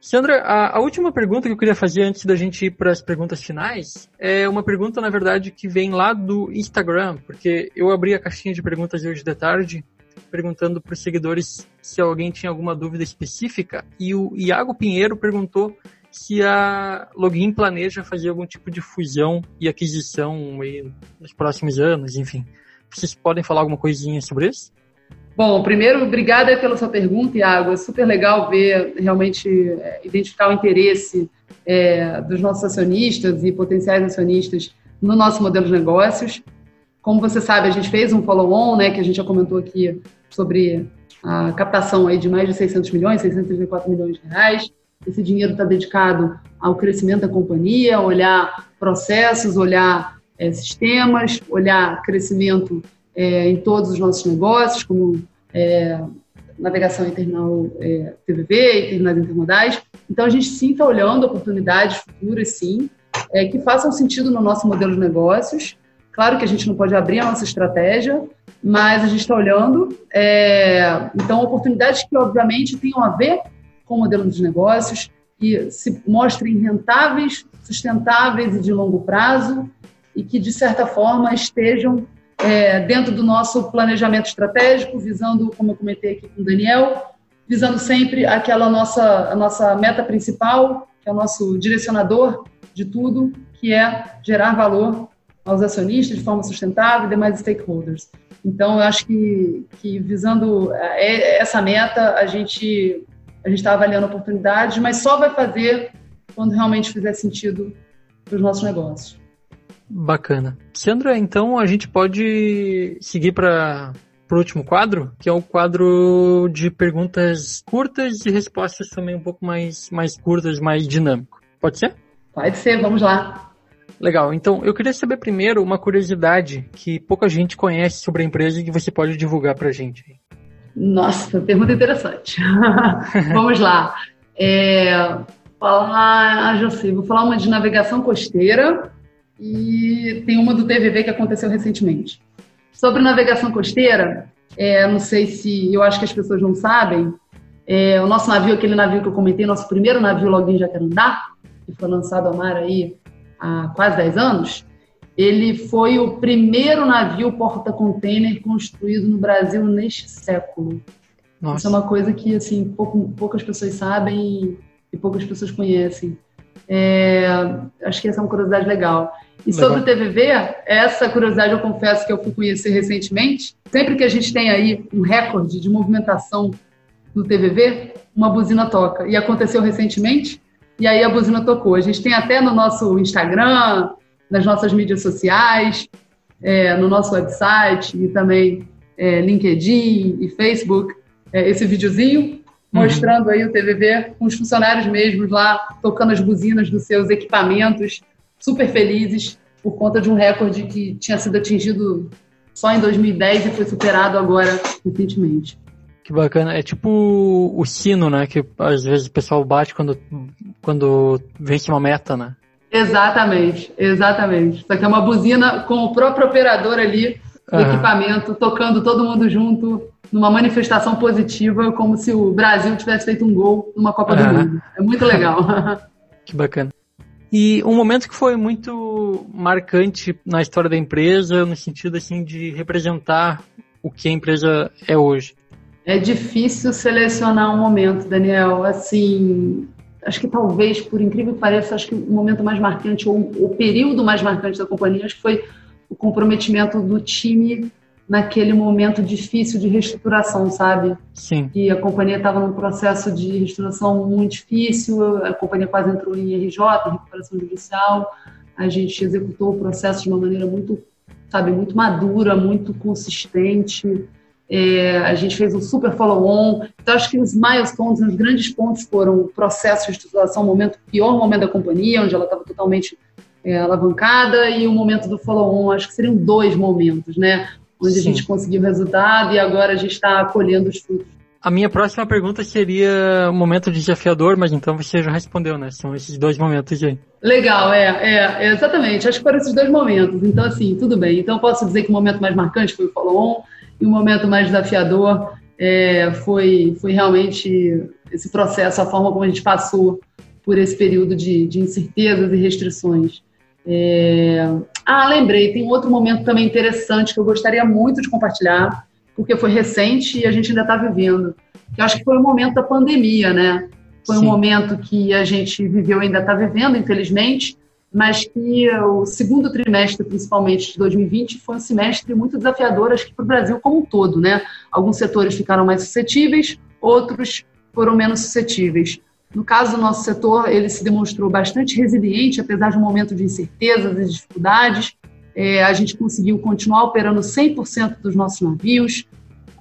Sandra, a, a, última pergunta que eu queria fazer antes da gente ir para as perguntas finais é uma pergunta, na verdade, que vem lá do Instagram, porque eu abri a caixinha de perguntas hoje de tarde perguntando para os seguidores se alguém tinha alguma dúvida específica e o Iago Pinheiro perguntou se a Login planeja fazer algum tipo de fusão e aquisição aí nos próximos anos, enfim. Vocês podem falar alguma coisinha sobre isso? Bom, primeiro, obrigada pela sua pergunta, Iago. É super legal ver, realmente, é, identificar o interesse é, dos nossos acionistas e potenciais acionistas no nosso modelo de negócios. Como você sabe, a gente fez um follow-on, né, que a gente já comentou aqui sobre a captação aí de mais de 600 milhões, 634 milhões de reais. Esse dinheiro está dedicado ao crescimento da companhia, olhar processos, olhar é, sistemas, olhar crescimento é, em todos os nossos negócios, como é, navegação em terminal é, TVV e terminais intermodais. Então, a gente sim está olhando oportunidades futuras, sim, é, que façam sentido no nosso modelo de negócios. Claro que a gente não pode abrir a nossa estratégia, mas a gente está olhando. É, então, oportunidades que, obviamente, tenham a ver com o modelo de negócios e se mostrem rentáveis, sustentáveis e de longo prazo e que, de certa forma, estejam é, dentro do nosso planejamento estratégico, visando, como eu comentei aqui com o Daniel, visando sempre aquela nossa, a nossa meta principal, que é o nosso direcionador de tudo, que é gerar valor aos acionistas de forma sustentável e demais stakeholders. Então, eu acho que, que visando é, essa meta, a gente a gente está avaliando oportunidades, mas só vai fazer quando realmente fizer sentido para os nossos negócios. Bacana. Sandra, então a gente pode seguir para o último quadro, que é o quadro de perguntas curtas e respostas também um pouco mais, mais curtas, mais dinâmico. Pode ser? Pode ser, vamos lá. Legal. Então, eu queria saber primeiro uma curiosidade que pouca gente conhece sobre a empresa e que você pode divulgar para a gente. Nossa, pergunta interessante. Vamos lá. É, falar, ah, já sei, vou falar uma de navegação costeira e tem uma do TVV que aconteceu recentemente. Sobre navegação costeira, é, não sei se, eu acho que as pessoas não sabem, É, o nosso navio, aquele navio que eu comentei, nosso primeiro navio Login Jacarandá, que foi lançado ao mar aí há quase 10 anos, ele foi o primeiro navio porta-container construído no Brasil neste século. Nossa. Isso é uma coisa que assim pouco, poucas pessoas sabem e poucas pessoas conhecem. É, acho que essa é uma curiosidade legal. E legal. sobre o TVV, essa curiosidade eu confesso que eu fui conhecer recentemente. Sempre que a gente tem aí um recorde de movimentação no TVV, uma buzina toca. E aconteceu recentemente, e aí a buzina tocou. A gente tem até no nosso Instagram, nas nossas mídias sociais, é, no nosso website e também é, LinkedIn e Facebook, é, esse videozinho uhum. mostrando aí o TVV com os funcionários mesmos lá tocando as buzinas dos seus equipamentos, super felizes por conta de um recorde que tinha sido atingido só em 2010 e foi superado agora recentemente. Que bacana. É tipo o sino, né? Que às vezes o pessoal bate quando, quando vence uma meta, né? Exatamente, exatamente. Só que é uma buzina com o próprio operador ali do uhum. equipamento, tocando todo mundo junto, numa manifestação positiva, como se o Brasil tivesse feito um gol numa Copa uhum. do Mundo. É muito legal. que bacana. E um momento que foi muito marcante na história da empresa, no sentido assim de representar o que a empresa é hoje. É difícil selecionar um momento, Daniel. Assim, acho que talvez, por incrível que pareça, acho que o momento mais marcante, ou o período mais marcante da companhia, acho que foi o comprometimento do time naquele momento difícil de reestruturação, sabe? Sim. E a companhia estava num processo de reestruturação muito difícil, a companhia quase entrou em RJ, recuperação judicial, a gente executou o processo de uma maneira muito, sabe, muito madura, muito consistente, é, a gente fez um super follow-on. Então, acho que os milestones, os grandes pontos foram o processo de estruturação, o momento, pior momento da companhia, onde ela estava totalmente é, alavancada, e o momento do follow-on. Acho que seriam dois momentos, né? Onde Sim. a gente conseguiu o resultado e agora a gente está colhendo os frutos. A minha próxima pergunta seria o momento desafiador, mas então você já respondeu, né? São esses dois momentos aí. Legal, é, é, exatamente. Acho que foram esses dois momentos. Então, assim, tudo bem. Então, posso dizer que o momento mais marcante foi o follow-on, e o momento mais desafiador é, foi, foi realmente esse processo, a forma como a gente passou por esse período de, de incertezas e restrições. É... Ah, lembrei, tem outro momento também interessante que eu gostaria muito de compartilhar, porque foi recente e a gente ainda está vivendo. Eu acho que foi o momento da pandemia, né? Foi Sim. um momento que a gente viveu, ainda está vivendo, infelizmente, mas que o segundo trimestre, principalmente de 2020, foi um semestre muito desafiador, acho que para o Brasil como um todo, né? Alguns setores ficaram mais suscetíveis, outros foram menos suscetíveis. No caso do nosso setor, ele se demonstrou bastante resiliente, apesar de um momento de incertezas e dificuldades. É, a gente conseguiu continuar operando 100% dos nossos navios,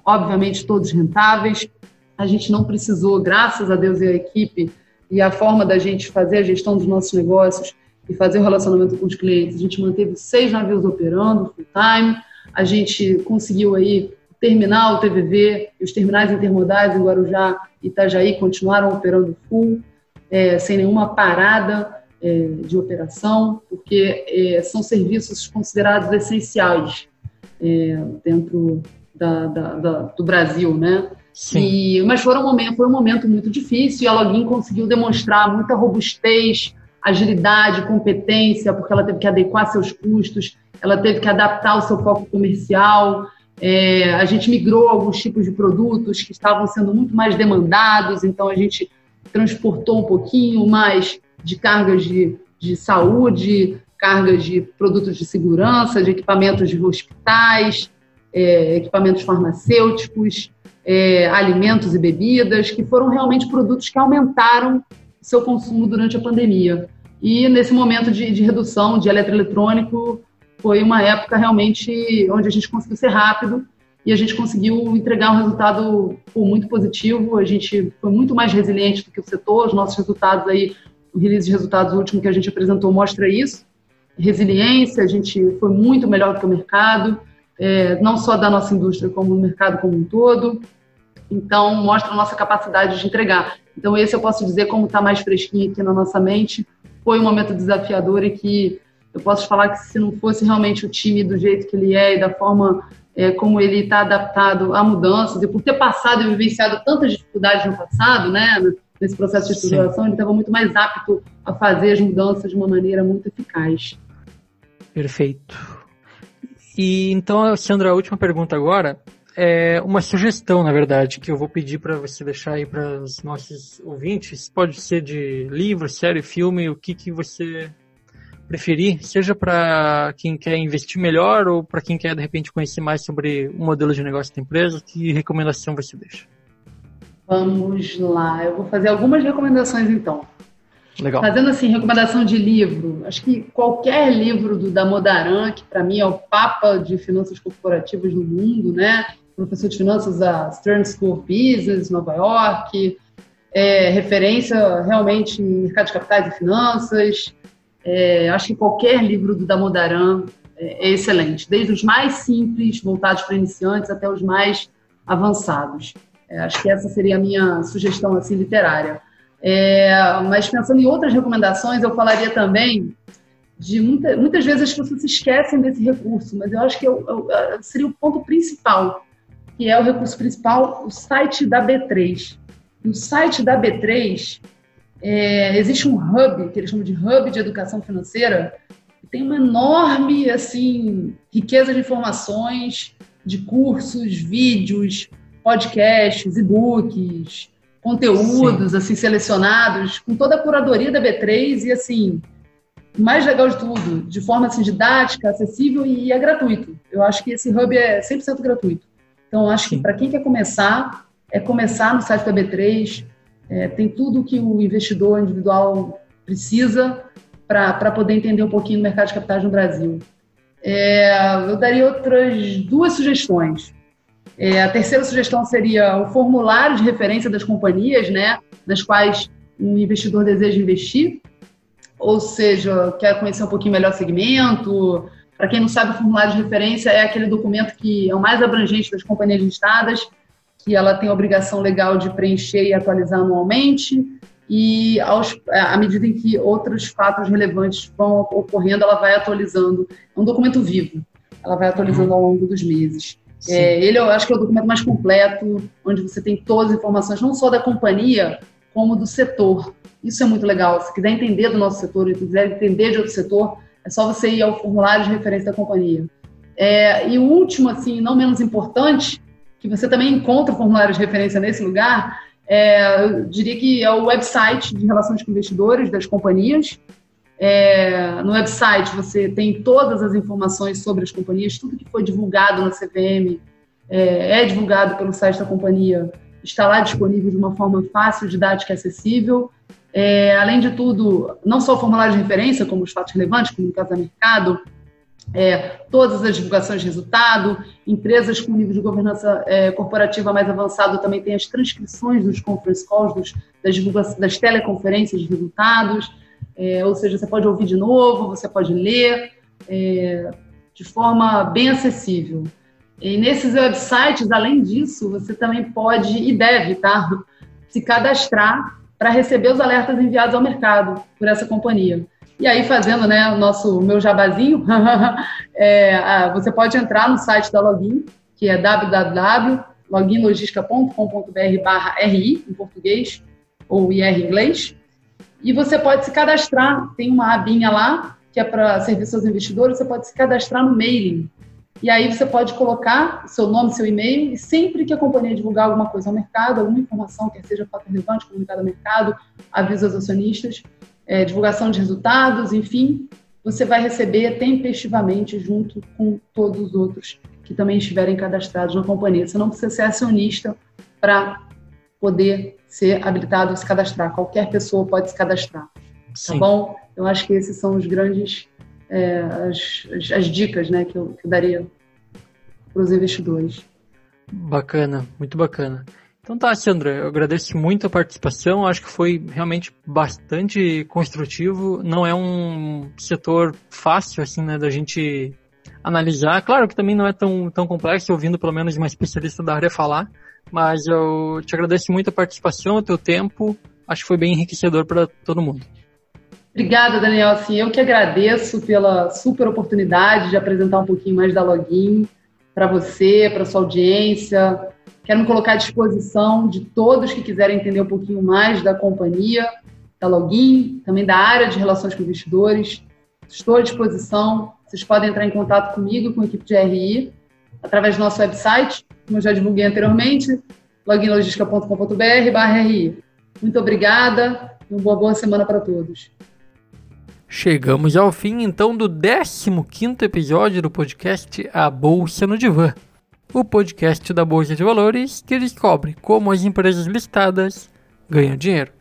obviamente todos rentáveis. A gente não precisou, graças a Deus e a equipe, e a forma da gente fazer a gestão dos nossos negócios, e fazer o relacionamento com os clientes. A gente manteve seis navios operando full time, a gente conseguiu aí terminar o TVV e os terminais intermodais em Guarujá e Itajaí continuaram operando full, é, sem nenhuma parada é, de operação, porque é, são serviços considerados essenciais é, dentro da, da, da, do Brasil, né? Sim. E, mas foi um, momento, foi um momento muito difícil e a Login conseguiu demonstrar muita robustez, agilidade, competência, porque ela teve que adequar seus custos, ela teve que adaptar o seu foco comercial. É, a gente migrou alguns tipos de produtos que estavam sendo muito mais demandados, então a gente transportou um pouquinho mais de cargas de, de saúde, cargas de produtos de segurança, de equipamentos de hospitais, é, equipamentos farmacêuticos, é, alimentos e bebidas, que foram realmente produtos que aumentaram seu consumo durante a pandemia. E nesse momento de, de redução de eletroeletrônico, foi uma época realmente onde a gente conseguiu ser rápido e a gente conseguiu entregar um resultado pô, muito positivo. A gente foi muito mais resiliente do que o setor. Os nossos resultados aí, o release de resultados último que a gente apresentou mostra isso. Resiliência, a gente foi muito melhor do que o mercado, é, não só da nossa indústria, como do mercado como um todo. Então, mostra a nossa capacidade de entregar. Então, esse eu posso dizer, como está mais fresquinho aqui na nossa mente, foi um momento desafiador e que eu posso falar que se não fosse realmente o time do jeito que ele é e da forma é, como ele está adaptado a mudanças, e por ter passado e vivenciado tantas dificuldades no passado, né, nesse processo de estruturação, ele estava muito mais apto a fazer as mudanças de uma maneira muito eficaz. Perfeito. E então, Sandra, a última pergunta agora é uma sugestão, na verdade, que eu vou pedir para você deixar aí para os nossos ouvintes. Pode ser de livro, série, filme, o que, que você preferir, seja para quem quer investir melhor ou para quem quer de repente conhecer mais sobre o modelo de negócio da empresa, que recomendação você deixa? Vamos lá, eu vou fazer algumas recomendações então. Legal. Fazendo assim, recomendação de livro, acho que qualquer livro do Damodaran, que para mim é o papa de finanças corporativas no mundo, né? Professor de finanças da Stern School of Business, Nova York, é, referência realmente em mercado de capitais e finanças, é, acho que qualquer livro do Damodaran é, é excelente, desde os mais simples, voltados para iniciantes, até os mais avançados. É, acho que essa seria a minha sugestão assim literária. É, mas pensando em outras recomendações, eu falaria também de muita, muitas vezes as pessoas se esquecem desse recurso, mas eu acho que eu, eu, seria o ponto principal, que é o recurso principal, o site da B3. No site da B3, é, existe um hub, que eles chamam de hub de educação financeira, que tem uma enorme assim riqueza de informações, de cursos, vídeos, podcasts, e-books, conteúdos Sim. assim selecionados, com toda a curadoria da B3 e assim, mais legal de tudo, de forma assim didática, acessível e é gratuito. Eu acho que esse hub é 100% gratuito. Então, acho que para quem quer começar, é começar no site da B3, é, tem tudo que o investidor individual precisa para poder entender um pouquinho do mercado de capitais no Brasil. É, eu daria outras duas sugestões. É, a terceira sugestão seria o formulário de referência das companhias, né, nas quais um investidor deseja investir, ou seja, quer conhecer um pouquinho melhor o segmento. Para quem não sabe, o formulário de referência é aquele documento que é o mais abrangente das companhias listadas que ela tem a obrigação legal de preencher e atualizar anualmente, e aos, à medida em que outros fatos relevantes vão ocorrendo, ela vai atualizando. É um documento vivo, ela vai atualizando ao longo dos meses. É, ele, eu acho que é o documento mais completo, onde você tem todas as informações, não só da companhia, como do setor. Isso é muito legal. Se quiser entender do nosso setor, se quiser entender de outro setor, é só você ir ao formulário de referência da companhia. É, e o último, assim, não menos importante, que você também encontra formulários de referência nesse lugar, é, eu diria que é o website de relações com investidores das companhias. É, no website você tem todas as informações sobre as companhias, tudo que foi divulgado na CVM é, é divulgado pelo site da companhia, está lá disponível de uma forma fácil, didática e acessível. É, além de tudo, não só o formulário de referência, como os fatos relevantes, como no caso da mercado, é, todas as divulgações de resultado, empresas com nível de governança é, corporativa mais avançado também têm as transcrições dos conference calls, dos, das, das teleconferências de resultados, é, ou seja, você pode ouvir de novo, você pode ler é, de forma bem acessível. E nesses websites, além disso, você também pode e deve tá, se cadastrar para receber os alertas enviados ao mercado por essa companhia. E aí, fazendo né, o nosso meu jabazinho, é, você pode entrar no site da Login, que é www.loginlogistica.com.br barra RI, em português, ou IR em inglês, e você pode se cadastrar, tem uma abinha lá, que é para serviços aos investidores, você pode se cadastrar no mailing. E aí você pode colocar seu nome, seu e-mail, e sempre que a companhia divulgar alguma coisa ao mercado, alguma informação, quer seja fato relevante, comunicado ao mercado, avisa aos acionistas, é, divulgação de resultados, enfim, você vai receber tempestivamente junto com todos os outros que também estiverem cadastrados na companhia. Você não precisa ser acionista para poder ser habilitado a se cadastrar. Qualquer pessoa pode se cadastrar. Tá Sim. Tá bom? Eu acho que esses são os grandes é, as, as, as, dicas né, que, eu, que eu daria para os investidores. Bacana, muito bacana. Então tá, Sandra, eu agradeço muito a participação, acho que foi realmente bastante construtivo, não é um setor fácil, assim, né, da gente analisar, claro que também não é tão, tão complexo, ouvindo pelo menos uma especialista da área falar, mas eu te agradeço muito a participação, o teu tempo, acho que foi bem enriquecedor para todo mundo. Obrigada, Daniel. Assim, eu que agradeço pela super oportunidade de apresentar um pouquinho mais da Login para você, para sua audiência. Quero me colocar à disposição de todos que quiserem entender um pouquinho mais da companhia, da Login, também da área de relações com investidores. Estou à disposição. Vocês podem entrar em contato comigo, com a equipe de RI, através do nosso website, como eu já divulguei anteriormente, loginlogistica.com.br/ri. Muito obrigada e uma boa, boa semana para todos. Chegamos ao fim então do 15 episódio do podcast A Bolsa no Divã, o podcast da Bolsa de Valores que descobre como as empresas listadas ganham dinheiro.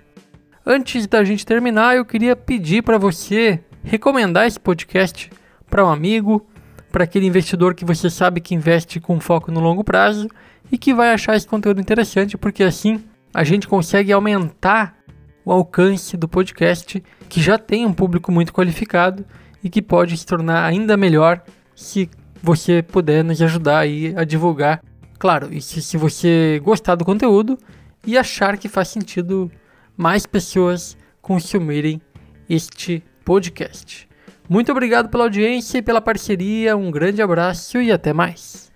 Antes da gente terminar, eu queria pedir para você recomendar esse podcast para um amigo, para aquele investidor que você sabe que investe com foco no longo prazo e que vai achar esse conteúdo interessante, porque assim a gente consegue aumentar o alcance do podcast, que já tem um público muito qualificado e que pode se tornar ainda melhor se você puder nos ajudar aí a divulgar. Claro, e se, se você gostar do conteúdo e achar que faz sentido mais pessoas consumirem este podcast. Muito obrigado pela audiência e pela parceria, um grande abraço e até mais.